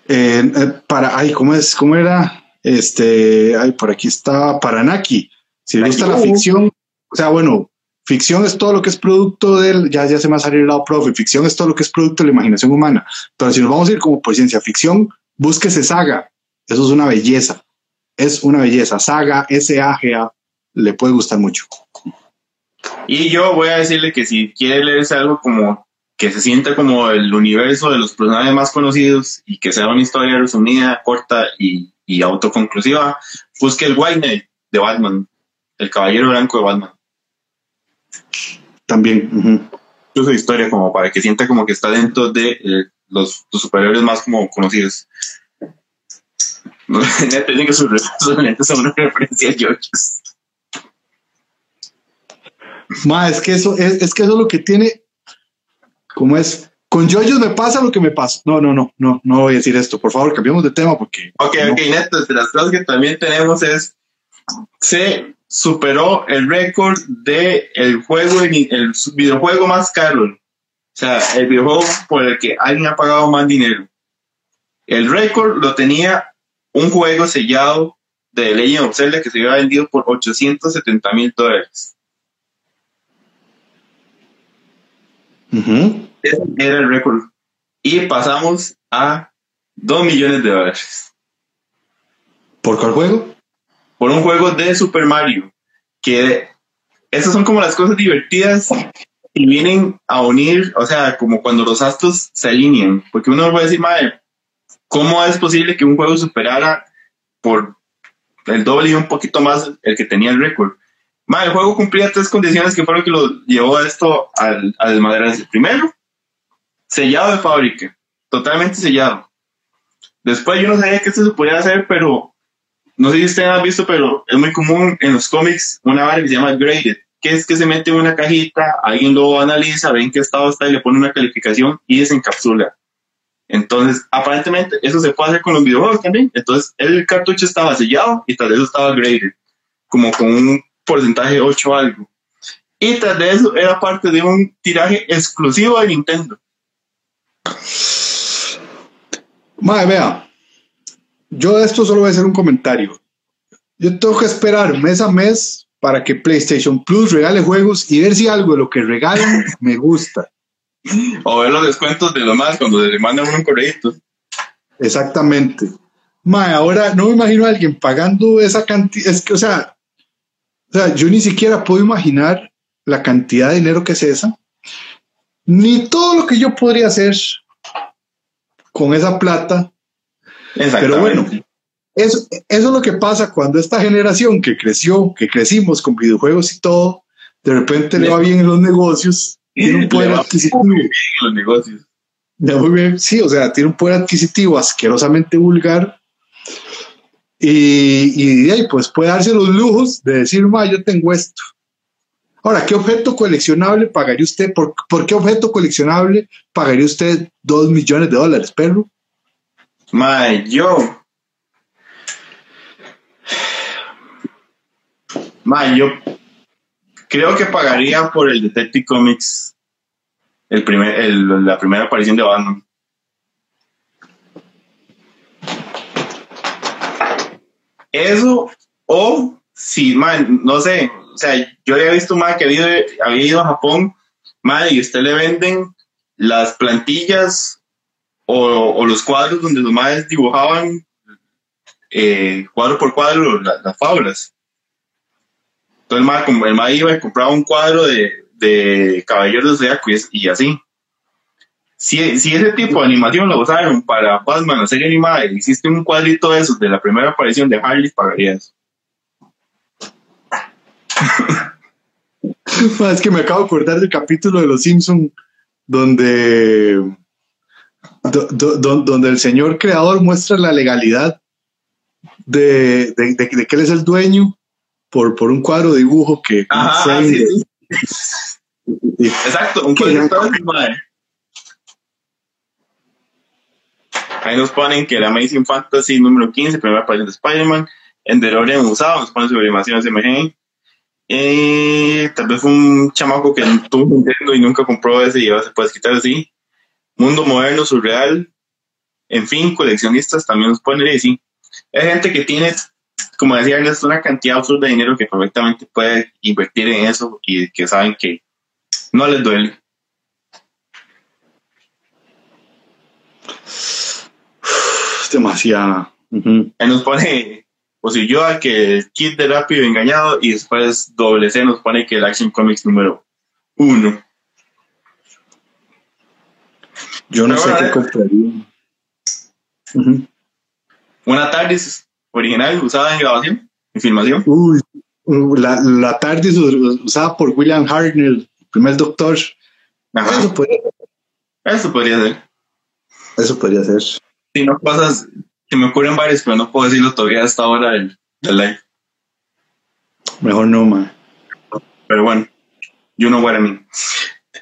S3: Eh, eh, para, ay, ¿cómo es? ¿Cómo era? Este, ay, por aquí está Paranaki si le gusta la ficción, o sea, bueno, ficción es todo lo que es producto del, ya, ya se me ha salido el lado profe, ficción es todo lo que es producto de la imaginación humana. Pero si nos vamos a ir como por ciencia ficción, búsquese saga. Eso es una belleza. Es una belleza. Saga, S-A-G-A, le puede gustar mucho.
S2: Y yo voy a decirle que si quiere leerse algo como que se sienta como el universo de los personajes más conocidos y que sea una historia resumida, corta y, y autoconclusiva, busque el White Knight de Batman. El Caballero Blanco de Batman.
S3: También.
S2: Uh historia como para que sienta como que está dentro de eh, los, superiores más como conocidos. (laughs) Tienen que sus (laughs) son una referencia a.
S3: Ma, es que eso es, es que eso es lo que tiene. ¿Cómo es? Con yoyos me pasa lo que me pasa. No, no, no, no, no voy a decir esto. Por favor, cambiemos de tema porque.
S2: Ok,
S3: no.
S2: ok, Neto, de las cosas que también tenemos es. Se superó el récord de el juego, el videojuego más caro. O sea, el videojuego por el que alguien ha pagado más dinero. El récord lo tenía un juego sellado de Legend of Zelda que se había vendido por 870 mil dólares. Ese era el récord. Y pasamos a 2 millones de dólares.
S3: ¿Por cuál juego?
S2: por un juego de Super Mario. Que esas son como las cosas divertidas y vienen a unir, o sea, como cuando los astros se alinean. Porque uno va a decir, madre, ¿cómo es posible que un juego superara por el doble y un poquito más el que tenía el récord? El juego cumplía tres condiciones que fueron que lo llevó a esto al, a desmadrarse. Primero, sellado de fábrica, totalmente sellado. Después yo no sabía que esto se podía hacer, pero no sé si ustedes han visto, pero es muy común en los cómics una vara que se llama graded, que es que se mete en una cajita, alguien lo analiza, ve en qué estado está y le pone una calificación y desencapsula. Entonces, aparentemente, eso se puede hacer con los videojuegos también. Entonces, el cartucho estaba sellado y tras de eso estaba graded, como con un porcentaje 8 algo. Y tras de eso era parte de un tiraje exclusivo de Nintendo.
S3: Madre, vea. Yo de esto solo voy a hacer un comentario. Yo tengo que esperar mes a mes para que PlayStation Plus regale juegos y ver si algo de lo que regalan me gusta. (laughs)
S2: O ver los descuentos de lo más cuando le mandan un correo.
S3: Exactamente. Mae, ahora no me imagino a alguien pagando esa cantidad. Es que, o sea, o sea, yo ni siquiera puedo imaginar la cantidad de dinero que es esa, ni todo lo que yo podría hacer con esa plata. Pero bueno, eso, eso es lo que pasa cuando esta generación que creció, que crecimos con videojuegos y todo, de repente le va bien en los negocios, tiene un (laughs) poder adquisitivo.
S2: en los negocios.
S3: Ya, muy bien. Sí, o sea, tiene un poder adquisitivo asquerosamente vulgar. Y, y de ahí, pues puede darse los lujos de decir, ma, yo tengo esto. Ahora, ¿qué objeto coleccionable pagaría usted? ¿Por, por qué objeto coleccionable pagaría usted dos millones de dólares, perro?
S2: Mae, yo. Mae, yo creo que pagaría por el Detective Comics. El primer, la primera aparición de Batman. Eso, o si, mae, no sé, o sea, yo había visto mae, que había, había ido a Japón, mae, y usted le venden las plantillas o, los cuadros donde los maes dibujaban eh, cuadro por cuadro la- las fábulas. Entonces el el mae iba y compraba un cuadro de, de Caballeros del Zodiaco y, así. Si, si ese tipo de animación lo usaron para Batman, la serie animada, y hiciste un cuadrito de esos de la primera aparición de Harley, pagaría eso. (laughs)
S3: Ma, Es que me acabo de acordar del capítulo de Los Simpson donde, do- do- do- donde el señor creador muestra la legalidad de, de- de- de que él es el dueño por, por un cuadro de dibujo que
S2: Ajá, sí, sí. (laughs)
S3: y-
S2: Exacto, un de mae. Ahí nos ponen que el Amazing Fantasy número 15, primera aparición de Spider-Man, en DeLorean usado, nos ponen sublimación SMG. Eh, tal vez fue un chamaco que tuvo un Nintendo y nunca compró ese y ahora se puede quitar así. Mundo moderno, surreal. En fin, coleccionistas también nos ponen y sí. Hay gente que tiene, como decía Ernesto, una cantidad absurda de dinero que perfectamente puede invertir en eso y que saben que no les duele.
S3: es demasiado. Ujú.
S2: Ahí nos pone, o si yo, a que el kit de rápido engañado y después doble C nos pone que el Action Comics número uno.
S3: Yo no
S2: Pero
S3: sé qué compraría.
S2: Una tarde original usada en grabación, en filmación.
S3: Uy, uh, la, la tarde usada por William Hartnell, el primer doctor.
S2: Ajá,
S3: Eso podría,
S2: eso podría ser.
S3: eso podría ser.
S2: Si no cosas, se me ocurren varios, pero no puedo decirlo todavía a esta hora del, del live.
S3: Mejor no, ma.
S2: Pero bueno, You know what I mean.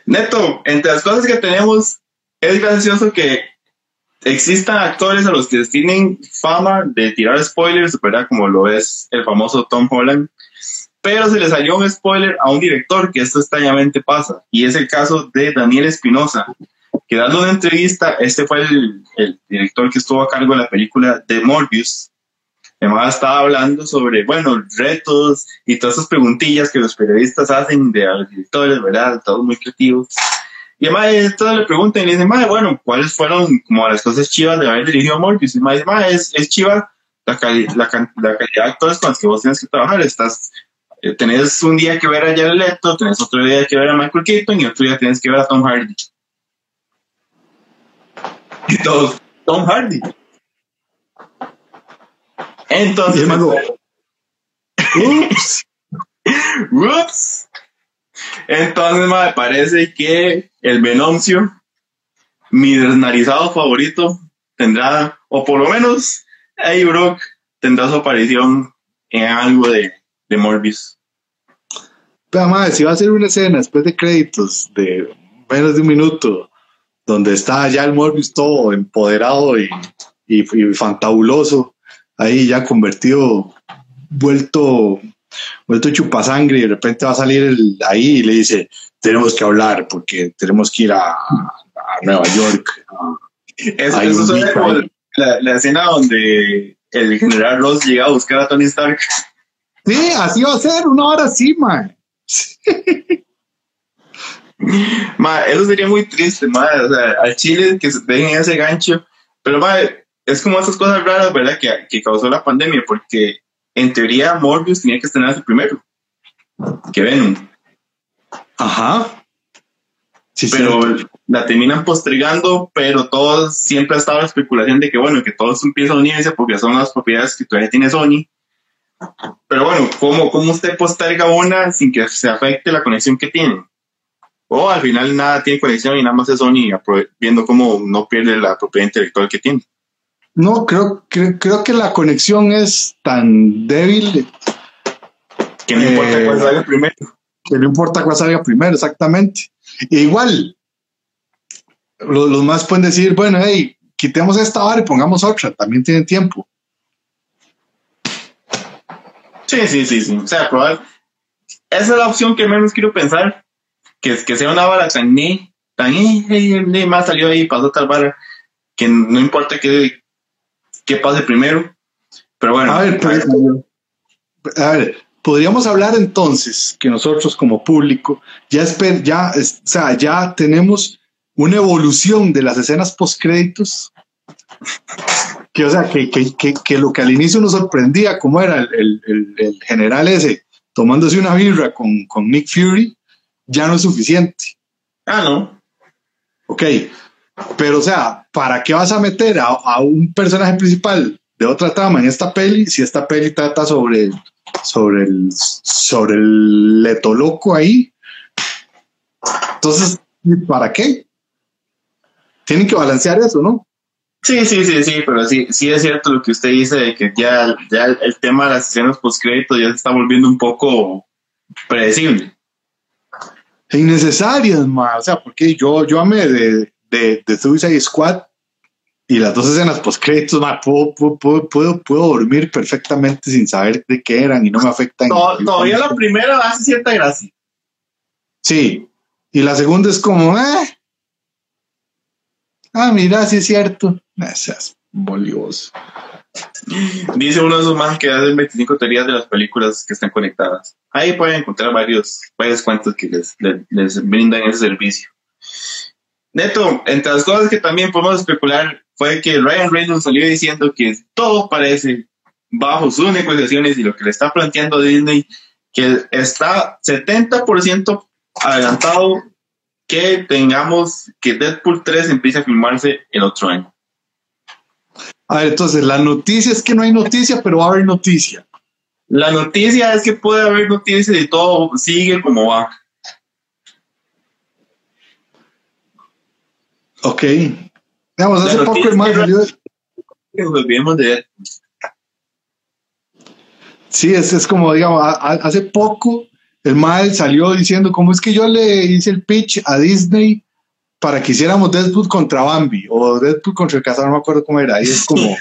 S2: Neto, entre las cosas que tenemos, es gracioso que existan actores a los que tienen fama de tirar spoilers, ¿verdad? Como lo es el famoso Tom Holland. Pero se le salió un spoiler a un director, que esto extrañamente pasa, y es el caso de Daniel Espinosa, que dando una entrevista, este fue el, director que estuvo a cargo de la película de Morbius. Además estaba hablando sobre, bueno, retos y todas esas preguntillas que los periodistas hacen de los directores, ¿verdad? Todos muy creativos. Y además todos le preguntan y le dicen, madre, bueno, ¿cuáles fueron como las cosas chivas de haber dirigido Morbius? Y dice, madre, es, es chiva la, cali la, la, calidad de actores con los que vos tienes que trabajar. Estás, eh, tenés un día que ver a Jared Leto, tenés otro día que ver a Michael Keaton y otro día tienes que ver a Tom Hardy. Y todos, Tom Hardy. Entonces, (laughs) ups, ups. Entonces, me parece que el Venomcio, mi desnarizado favorito, tendrá, o por lo menos, ahí Brock tendrá su aparición en algo de, de Morbius.
S3: Pero, madre, si va a ser una escena después de créditos de menos de un minuto, donde está ya el Morbius todo empoderado y, y, y fantabuloso, ahí ya convertido, vuelto vuelto chupasangre y de repente va a salir el, ahí y le dice, tenemos que hablar porque tenemos que ir a, a Nueva York. (laughs)
S2: eso, eso suena como la, la, escena donde el general Ross llega a buscar a Tony Stark. (laughs)
S3: Sí, así va a ser, una hora así, man. (laughs)
S2: ma, eso sería muy triste, ma. O sea, al Chile que se dejen ese gancho. Pero, ma, es como esas cosas raras, ¿verdad? Que, que causó la pandemia, porque en teoría Morbius tenía que estrenarse primero que Venom.
S3: Ajá.
S2: Sí, pero sí. la terminan postergando, pero todos siempre ha estado la especulación de que, bueno, que todos empiezan a unirse porque son las propiedades que todavía tiene Sony. Pero bueno, ¿cómo, cómo usted posterga una sin que se afecte la conexión que tienen? O al final nada tiene conexión y nada más es Sony viendo cómo no pierde la propiedad intelectual que tiene.
S3: No, creo, creo, creo que la conexión es tan débil
S2: que no importa
S3: Eh,
S2: cuál salga primero.
S3: que no importa cuál salga primero, exactamente. E igual, lo- los más pueden decir, bueno, hey, quitemos esta hora y pongamos otra, también tienen tiempo.
S2: Sí, sí, sí, sí. O sea, probar. Esa es la opción que menos quiero pensar. Que, que sea una vara tan ni, tan ni, ni, ni más salió ahí, pasó tal vara. Que no importa qué, qué pase primero. Pero bueno.
S3: A ver, pues, a ver, podríamos hablar entonces que nosotros como público ya, esper- ya, es- o sea, ya tenemos una evolución de las escenas postcréditos. Que, o sea, que, que, que, que lo que al inicio nos sorprendía, como era el, el, el- el general ese tomándose una birra con, con Nick Fury, ya no es suficiente.
S2: Ah, no.
S3: Ok, pero o sea, ¿para qué vas a meter a, a un personaje principal de otra trama en esta peli si esta peli trata sobre, sobre, el, sobre el leto loco ahí? Entonces, ¿para qué? Tienen que balancear eso, ¿no?
S2: Sí, sí, sí, sí, pero sí, sí es cierto lo que usted dice de que ya, ya el, el tema de las escenas postcréditos ya se está volviendo un poco predecible.
S3: Innecesarias, ma. O sea, porque yo, yo amé de, de, de Suicide Squad y las dos escenas post-créditos, ma, puedo, puedo, puedo, puedo, puedo dormir perfectamente sin saber de qué eran y no me afectan.
S2: To- todavía la primera hace cierta gracia.
S3: Sí. Y la segunda es como, eh. Ah, mira, sí es cierto. No seas bolioso.
S2: Dice uno de esos más que hacen 25 teorías de las películas que están conectadas. Ahí pueden encontrar varios, varios cuentos que les, les, les brindan ese servicio. Neto, entre las cosas que también podemos especular fue que Ryan Reynolds salió diciendo que todo parece bajo sus negociaciones y lo que le está planteando Disney, que está 70% adelantado que tengamos que Deadpool 3 empiece a filmarse el otro año.
S3: A ver, entonces, la noticia es que no hay noticia, pero va a haber noticia.
S2: La noticia es que puede haber noticias y todo sigue como va.
S3: Ok. Digamos, hace poco el man salió.
S2: Que de.
S3: Sí, es, es como, digamos, a- a- hace poco el mal salió diciendo, ¿cómo es que yo le hice el pitch a Disney para que hiciéramos Deadpool contra Bambi o Deadpool contra el cazador? No me acuerdo cómo era. Y es como,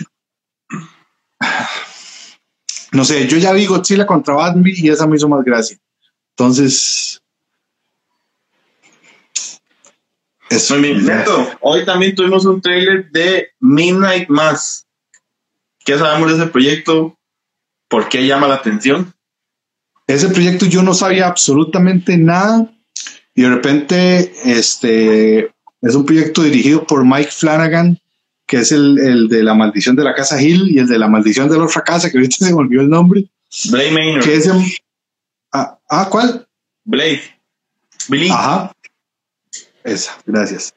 S3: (sighs) no sé, yo ya vi Godzilla contra Bambi y esa me hizo más gracia. Entonces,
S2: eso. Neto, hoy también tuvimos un trailer de Midnight Mass. ¿Qué sabemos de ese proyecto? ¿Por qué llama la atención?
S3: Ese proyecto yo no sabía absolutamente nada y de repente este es un proyecto dirigido por Mike Flanagan, que es el, de la maldición de la casa Hill y el de la maldición de la otra casa, que ahorita (laughs) se volvió el nombre.
S2: Blade Maynard.
S3: ah, ah, ¿cuál?
S2: Blade. Billy.
S3: Ajá. Esa, gracias.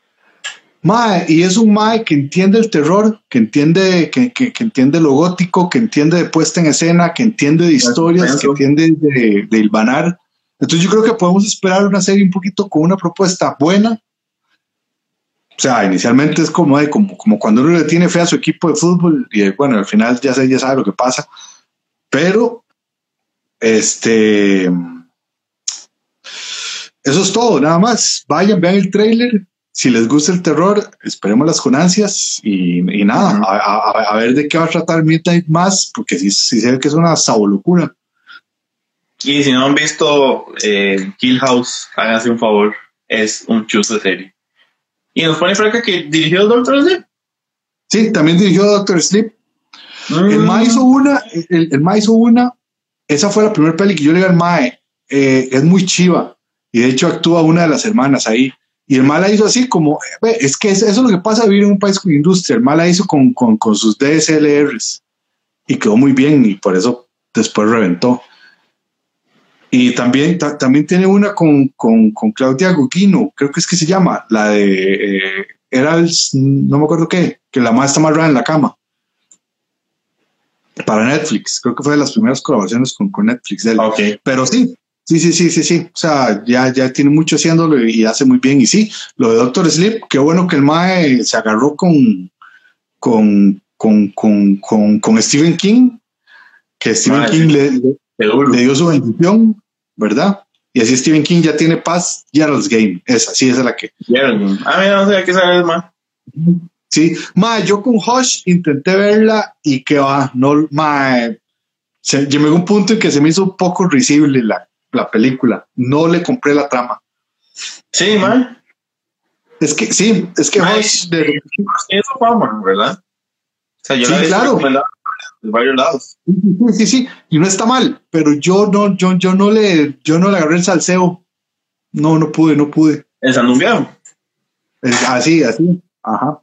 S3: Mae, y es un Mae que entiende el terror, que entiende, que, que, entiende lo gótico, que entiende de puesta en escena, que entiende de historias, que entiende de, de hilvanar. Entonces yo creo que podemos esperar una serie un poquito con una propuesta buena. O sea, inicialmente es como, como, como cuando uno le tiene fe a su equipo de fútbol y bueno, al final ya, sé, ya sabe lo que pasa. Pero, este, eso es todo, nada más. Vayan, vean el trailer, si les gusta el terror, esperemos con ansias y, nada, a, ver de qué va a tratar Midnight más, porque sí, sí sé que es una locura.
S2: Y si no han visto eh, Kill House, háganse un favor, es un chuzo de serie. Y nos pone Franca que dirigió Doctor Sleep.
S3: Sí, también dirigió Doctor Sleep. El mm. Mae hizo una, el, el hizo una, esa fue la primera peli que yo le dije al Mae, eh, es muy chiva, y de hecho actúa una de las hermanas ahí. Y el Mala hizo así como, es que eso es lo que pasa vivir en un país con industria. El Mala hizo con, con, con sus DSLRs y quedó muy bien y por eso después reventó. Y también, también tiene una con, con, con, Claudia Gugino, creo que es que se llama, la de, eh, era el, no me acuerdo qué, que la más está más rara en la cama. Para Netflix, creo que fue de las primeras colaboraciones con, con Netflix. De Pero sí, Sí, sí, sí, sí, sí. O sea, ya, ya tiene mucho haciéndolo y hace muy bien. Y sí, lo de Doctor Sleep, qué bueno que el Mae se agarró con, con, con, con, con, Stephen King, que Stephen King le, le, dio su bendición, ¿verdad? Y así Stephen King ya tiene paz, Gerald's Game. Esa, sí, esa es la que.
S2: Gerald's Ah, mira, no sé qué sabe más.
S3: Sí, ma, yo con Hush intenté verla y que va, no, ma, se, llegó un punto en que se me hizo un poco risible la, la película. No le compré la trama.
S2: Sí, man.
S3: Es que sí, es que
S2: de... eso fama, ¿verdad? O sea, yo sí, claro. de varios lados.
S3: Sí, sí, sí, y no está mal, pero yo no, yo, yo no le, yo no le agarré el salseo. No, no pude, no pude.
S2: ¿El sandungueo?
S3: Así, así, ajá.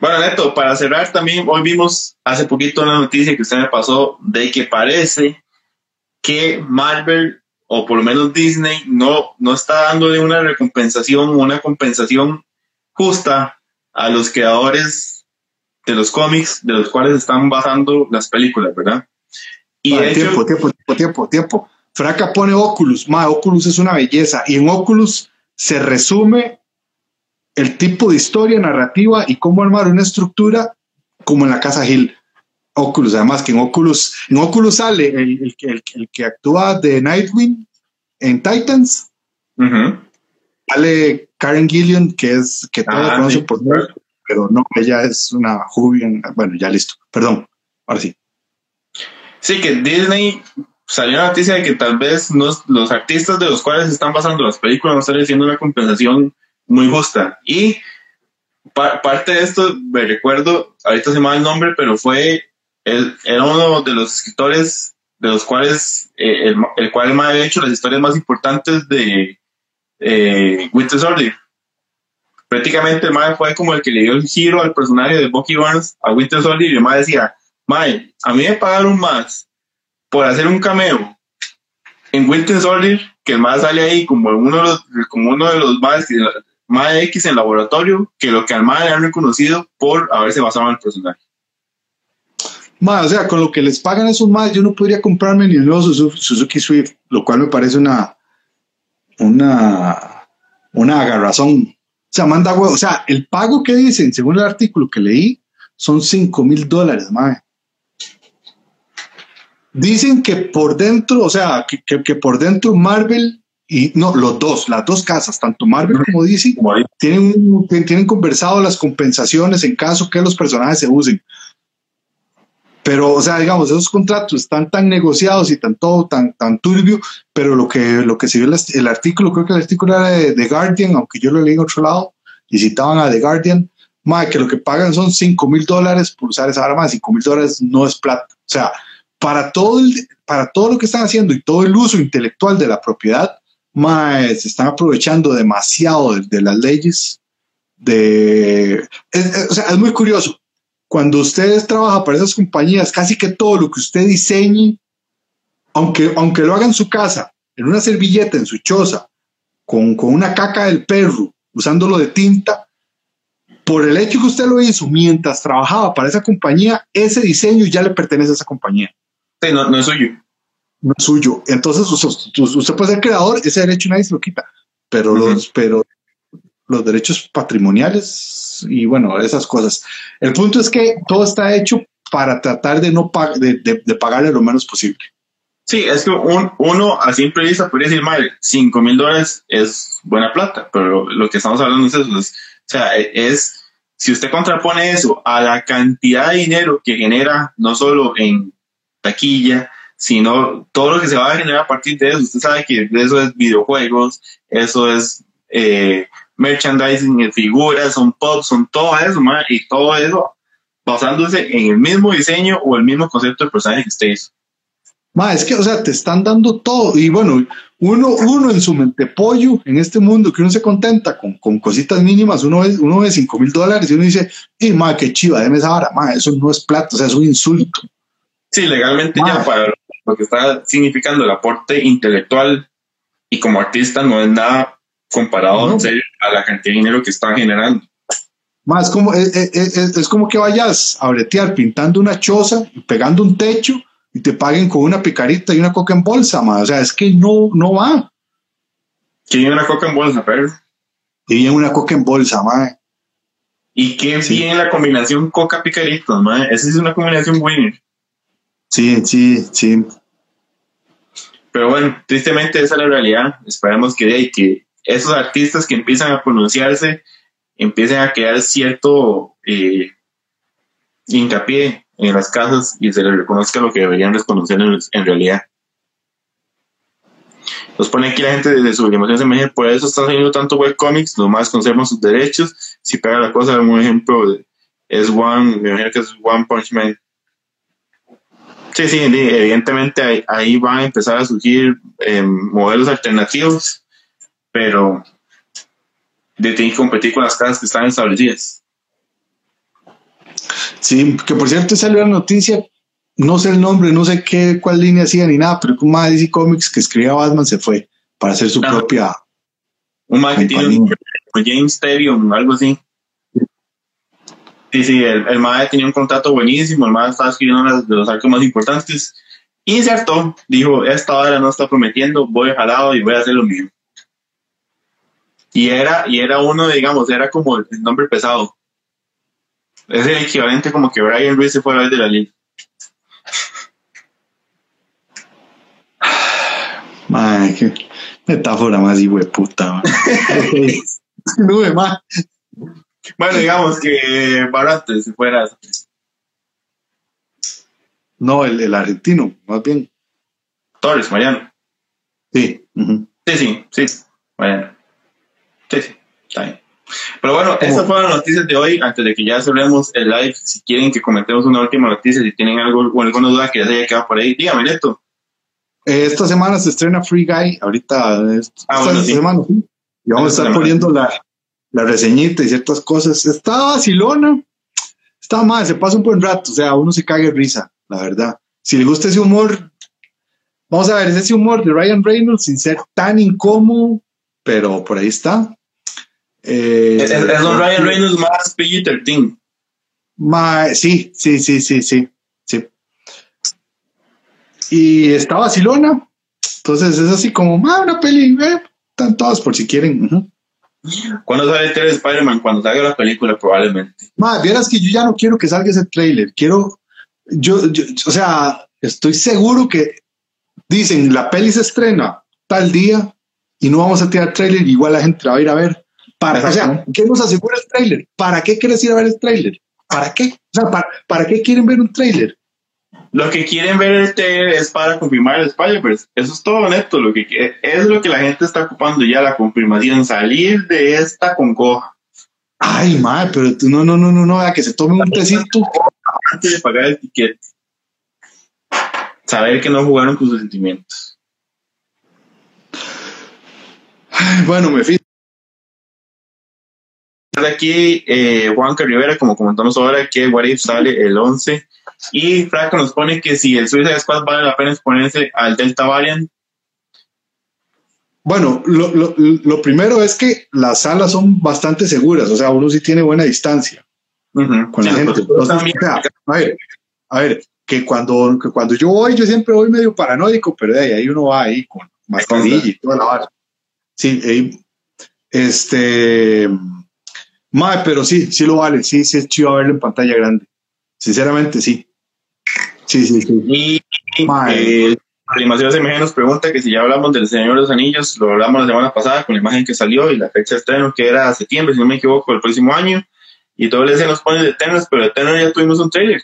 S2: Bueno, Neto, para cerrar también, hoy vimos hace poquito una noticia que usted me pasó de que parece que Marvel o por lo menos Disney no, no está dándole una recompensación, una compensación justa a los creadores de los cómics de los cuales están basando las películas, ¿verdad?
S3: Y tiempo, tiempo, tiempo, tiempo, tiempo. Fraca pone Oculus, ma, Oculus es una belleza y en Oculus se resume el tipo de historia narrativa y cómo armar una estructura como en la casa Hill. Oculus, además que en Oculus, en Oculus sale el, el, que actúa de Nightwing en Titans. Sale Karen Gillian, que es que todos ah, conocen por pero no, ella es una Jubian. Bueno, ya listo. Perdón, ahora sí.
S2: Sí, que Disney salió la noticia de que tal vez los artistas de los cuales están pasando las películas no están recibiendo una compensación muy justa. Y parte de esto, me recuerdo, ahorita se me va el nombre, pero fue él era uno de los escritores de los cuales, eh, el, el, cual me había hecho las historias más importantes de eh, Winter Soldier. Prácticamente el mae fue como el que le dio el giro al personaje de Bucky Barnes a Winter Soldier y el mae decía, mae, a mí me pagaron más por hacer un cameo en Winter Soldier que el mae sale ahí como uno de los, como uno de los X en laboratorio que lo que al mae le han reconocido por haberse basado en el personaje
S3: o sea, con lo que les pagan esos más, yo no podría comprarme ni el nuevo Suzuki Swift, lo cual me parece una, una, una agarrazón. O sea, manda O sea, el pago que dicen, según el artículo que leí, son 5 mil dólares, madre. Dicen que por dentro, o sea, que, que, que por dentro Marvel y no, los dos, las dos casas, tanto Marvel como DC, tienen, tienen conversado las compensaciones en caso que los personajes se usen. Pero, o sea, digamos, esos contratos están tan negociados y tan todo, tan, tan turbio, pero lo que, lo que se vio el, el artículo, creo que el artículo era de The Guardian, aunque yo lo leí en otro lado, y citaban a The Guardian, ma, que lo que pagan son 5 mil dólares por usar esa arma, 5 mil dólares no es plata. O sea, para todo, el, para todo lo que están haciendo y todo el uso intelectual de la propiedad, ma, se están aprovechando demasiado de, las leyes. De, o sea, es muy curioso. Cuando ustedes trabajan para esas compañías, casi que todo lo que usted diseñe, aunque, aunque lo haga en su casa, en una servilleta, en su choza, con, con una caca del perro, usándolo de tinta, por el hecho que usted lo hizo mientras trabajaba para esa compañía, ese diseño ya le pertenece a esa compañía,
S2: Sí, no, no es suyo.
S3: no es suyo. Entonces, usted, usted puede ser creador, ese derecho nadie se lo quita, pero, los, pero los derechos patrimoniales y bueno, esas cosas. El punto es que todo está hecho para tratar de no de, de- de pagarle lo menos posible.
S2: Sí, es que un- uno a simple vista podría decir, madre, 5 mil dólares es buena plata, pero lo que estamos hablando es eso. es- o sea, e- es, si usted contrapone eso a la cantidad de dinero que genera, no solo en taquilla, sino todo lo que se va a generar a partir de eso. Usted sabe que eso es videojuegos, eso es eh, merchandising, eh, figuras, son pops, son todo eso, ma, y todo eso basándose en el mismo diseño o el mismo concepto del personaje que usted hizo.
S3: Ma, es que, o sea, te están dando todo. Y bueno, uno, uno en su mente pollo, en este mundo que uno se contenta con, con cositas mínimas, uno ve, uno ve 5 mil dólares y uno dice, y ma, qué chiva, déme esa vara, ma, eso no es plata, o sea, es un insulto.
S2: Sí, legalmente
S3: Ma.
S2: ya para lo que está significando el aporte intelectual y como artista no es nada comparado
S3: No.
S2: en serio a la cantidad de dinero que están generando.
S3: Ma, es como, es, es- es- es como que vayas a bretear pintando una choza y pegando un techo y te paguen con una picarita y una coca en bolsa, ma. O sea, es que no, no va.
S2: Tiene una coca en bolsa, pero.
S3: Y bien una coca en bolsa, ma.
S2: Y qué
S3: Sí.
S2: bien la combinación coca picaritos, man. Esa es una combinación winner.
S3: Sí, sí, sí.
S2: Pero bueno, tristemente esa es la realidad. Esperemos que, que esos artistas que empiezan a pronunciarse empiecen a crear cierto eh, hincapié en las casas y se les reconozca lo que deberían reconocer en, realidad. Nos pone aquí la gente de Sublimación Semeje, por eso están saliendo tanto webcomics, nomás conservan sus derechos. Si pega la cosa, un ejemplo es One, me imagino que es One Punch Man. Sí, sí, evidentemente ahí, ahí van a empezar a surgir eh, modelos alternativos, pero de tienen que competir con las casas que están establecidas.
S3: Sí, que por cierto salió la noticia, no sé el nombre, no sé qué, cuál línea hacía ni nada, pero un más DC Comics que escribía Batman se fue para hacer su
S2: Ah.
S3: propia.
S2: Un que tiene un, James Stadium, algo así. Sí, sí, el, el MAE tenía un contrato buenísimo, el MAE estaba escribiendo una de los arcos más importantes. Insertó, dijo, esta hora no está prometiendo, voy jalado y voy a hacer lo mío. Y era, y era uno, digamos, era como el nombre pesado. Es el equivalente como que Brian Ruiz se fuera de la liga. (sighs)
S3: Madre, qué metáfora más hijo de puta. (laughs) Nube, ma.
S2: Bueno, digamos que Barate se fuera.
S3: No, el, el argentino, más bien.
S2: Torres, Mariano.
S3: Sí.
S2: Sí, sí, sí. Bueno. Sí, sí. Está bien. Pero bueno, esas fueron las noticias de hoy. Antes de que ya cerremos el live, si quieren que comentemos una última noticia, si tienen algo o alguna duda que ya se haya quedado por ahí, dígame, Neto.
S3: Eh, esta semana se estrena Free Guy, ahorita, esta
S2: Ah, bueno, sí.
S3: semana, sí. Y vamos
S2: Esta
S3: a estar
S2: semana.
S3: poniendo la, la reseñita y ciertas cosas. Está vacilona, está mal, se pasa un buen rato, o sea, uno se caga de risa, la verdad. Si le gusta ese humor, vamos a ver, es ese humor de Ryan Reynolds sin ser tan incómodo, pero por ahí está. Eh,
S2: Es, es un Ryan Reynolds más PG-13.
S3: Ma- sí, sí, sí, sí, sí, sí. Y está vacilona. Entonces es así como, ma, una peli, eh, están todas por si quieren. ujú.
S2: ¿Cuándo sale el trailer de Spider-Man? Cuando salga la película, probablemente.
S3: Ma, vieras que yo ya no quiero que salga ese trailer. Quiero, yo, yo- o sea, estoy seguro que dicen la peli se estrena tal día y no vamos a tirar trailer, igual la gente la va a ir a ver. Para, o sea, ¿qué nos asegura el trailer? ¿Para qué quieres ir a ver el trailer? ¿Para qué? O sea, ¿para, ¿para qué quieren ver un trailer?
S2: Lo que quieren ver el trailer es para confirmar el Spider-Verse. Eso es todo neto. Lo que es lo que la gente está ocupando ya, la confirmación, salir de esta congoja.
S3: Ay, madre, pero tú, no, no, no, no, no, que se tome un tecito.
S2: Antes de pagar el ticket. Saber que no jugaron con sus sentimientos.
S3: Ay, bueno, me fijo.
S2: Aquí, eh, Juanca Rivera, como comentamos ahora, que What If sale el 11. Y Franco nos pone que si el Suicide Squad vale la pena exponerse al Delta Variant.
S3: Bueno, lo, lo, lo, primero es que las salas son bastante seguras, o sea, uno sí tiene buena distancia
S2: uh -huh.
S3: con
S2: sí,
S3: la gente. Entonces, o sea, a, ver, a ver, que cuando, que cuando yo voy, yo siempre voy medio paranoico, pero de ahí, ahí uno va ahí con mascarilla y toda la vara. Sí, ahí, este, madre, pero sí, sí lo vale, sí, sí es chido verlo en pantalla grande. Sinceramente, sí. Sí, sí, sí.
S2: Y eh, Animación SMG nos pregunta que si ya hablamos del Señor de los Anillos, lo hablamos la semana pasada con la imagen que salió y la fecha de estreno que era septiembre, si no me equivoco, el próximo año. Y todo el nos pone de Eternos, pero de Eternos ya tuvimos un trailer.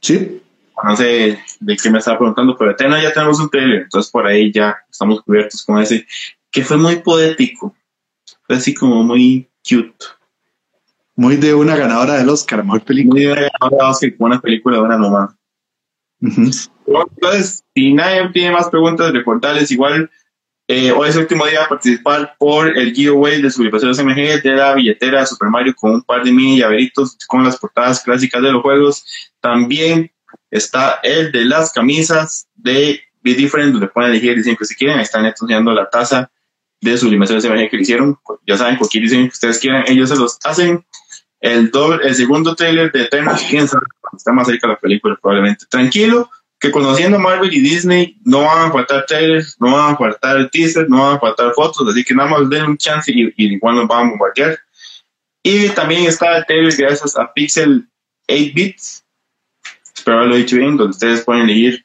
S3: Sí.
S2: No sé de qué me estaba preguntando, pero de Eternos ya tenemos un trailer. Entonces por ahí ya estamos cubiertos con ese, que fue muy poético. Fue así como muy cute.
S3: Muy de una ganadora del Oscar, mejor película.
S2: Muy de una ganadora del Oscar, como una película buena nomás.
S3: Uh -huh.
S2: Entonces, si nadie tiene más preguntas, recordarles igual. Eh, hoy es el último día de participar por el giveaway de Sublimación SMG de la billetera de Super Mario con un par de mini llaveritos con las portadas clásicas de los juegos. También está el de las camisas de Be Different, donde pueden elegir el diseño que si quieren. Están enseñando la taza de Sublimación SMG que le hicieron. Ya saben, cualquier diseño que ustedes quieran, ellos se los hacen. El, doble, el segundo trailer de Eternals, quién sabe, está más cerca de la película probablemente. Tranquilo, que conociendo Marvel y Disney no van a faltar trailers, no van a faltar teasers, no van a faltar fotos, así que nada más den un chance y, y igual nos van a bombardear. Y también está el trailer gracias a Pixel 8 Bits, espero haberlo dicho bien, donde ustedes pueden elegir,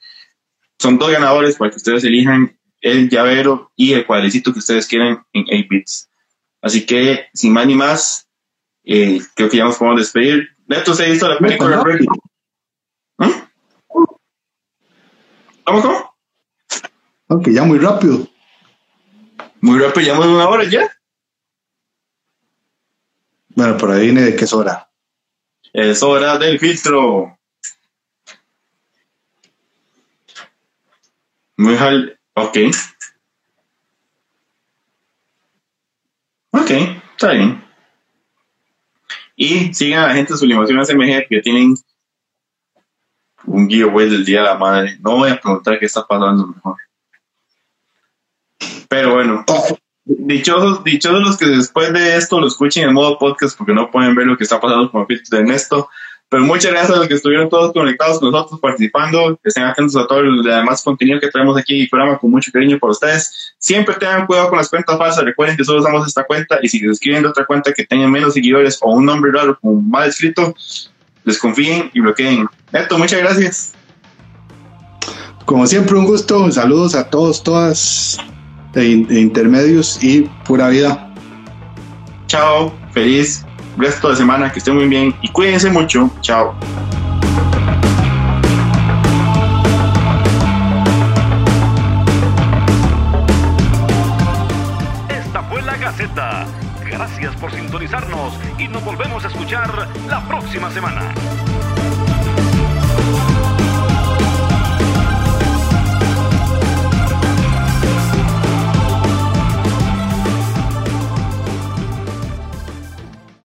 S2: son dos ganadores para que ustedes elijan el llavero y el cuadrecito que ustedes quieran en 8 Bits. Así que, sin más ni más, eh, creo que ya nos podemos despedir. Neto se hizo la película. ¿Ah? ¿Cómo, cómo?
S3: Aunque ya muy rápido.
S2: Muy rápido, ya más de una hora ya.
S3: Bueno, por ahí viene de qué es hora.
S2: Es hora del filtro. Muy jal... Ok. Ok, está bien. Y sigan a la gente Sublimación SMG que tienen un giveaway del Día de la Madre. No voy a preguntar qué está pasando mejor. Pero bueno, dichosos, dichosos los que después de esto lo escuchen en modo podcast porque no pueden ver lo que está pasando con el filtro de Ernesto. Pero muchas gracias a los que estuvieron todos conectados con nosotros, participando, que estén atentos a todo el demás contenido que traemos aquí en el programa con mucho cariño por ustedes. Siempre tengan cuidado con las cuentas falsas, recuerden que solo usamos esta cuenta y si se escriben de otra cuenta que tenga menos seguidores o un nombre raro como mal escrito, desconfíen y bloqueen. Neto, muchas gracias.
S3: Como siempre, un gusto. Saludos a todos, todas, de, de intermedios y pura vida.
S2: Chao, feliz resto de semana, que estén muy bien y cuídense mucho. Chao.
S1: Esta fue la Gaceta. Gracias por sintonizarnos y nos volvemos a escuchar la próxima semana.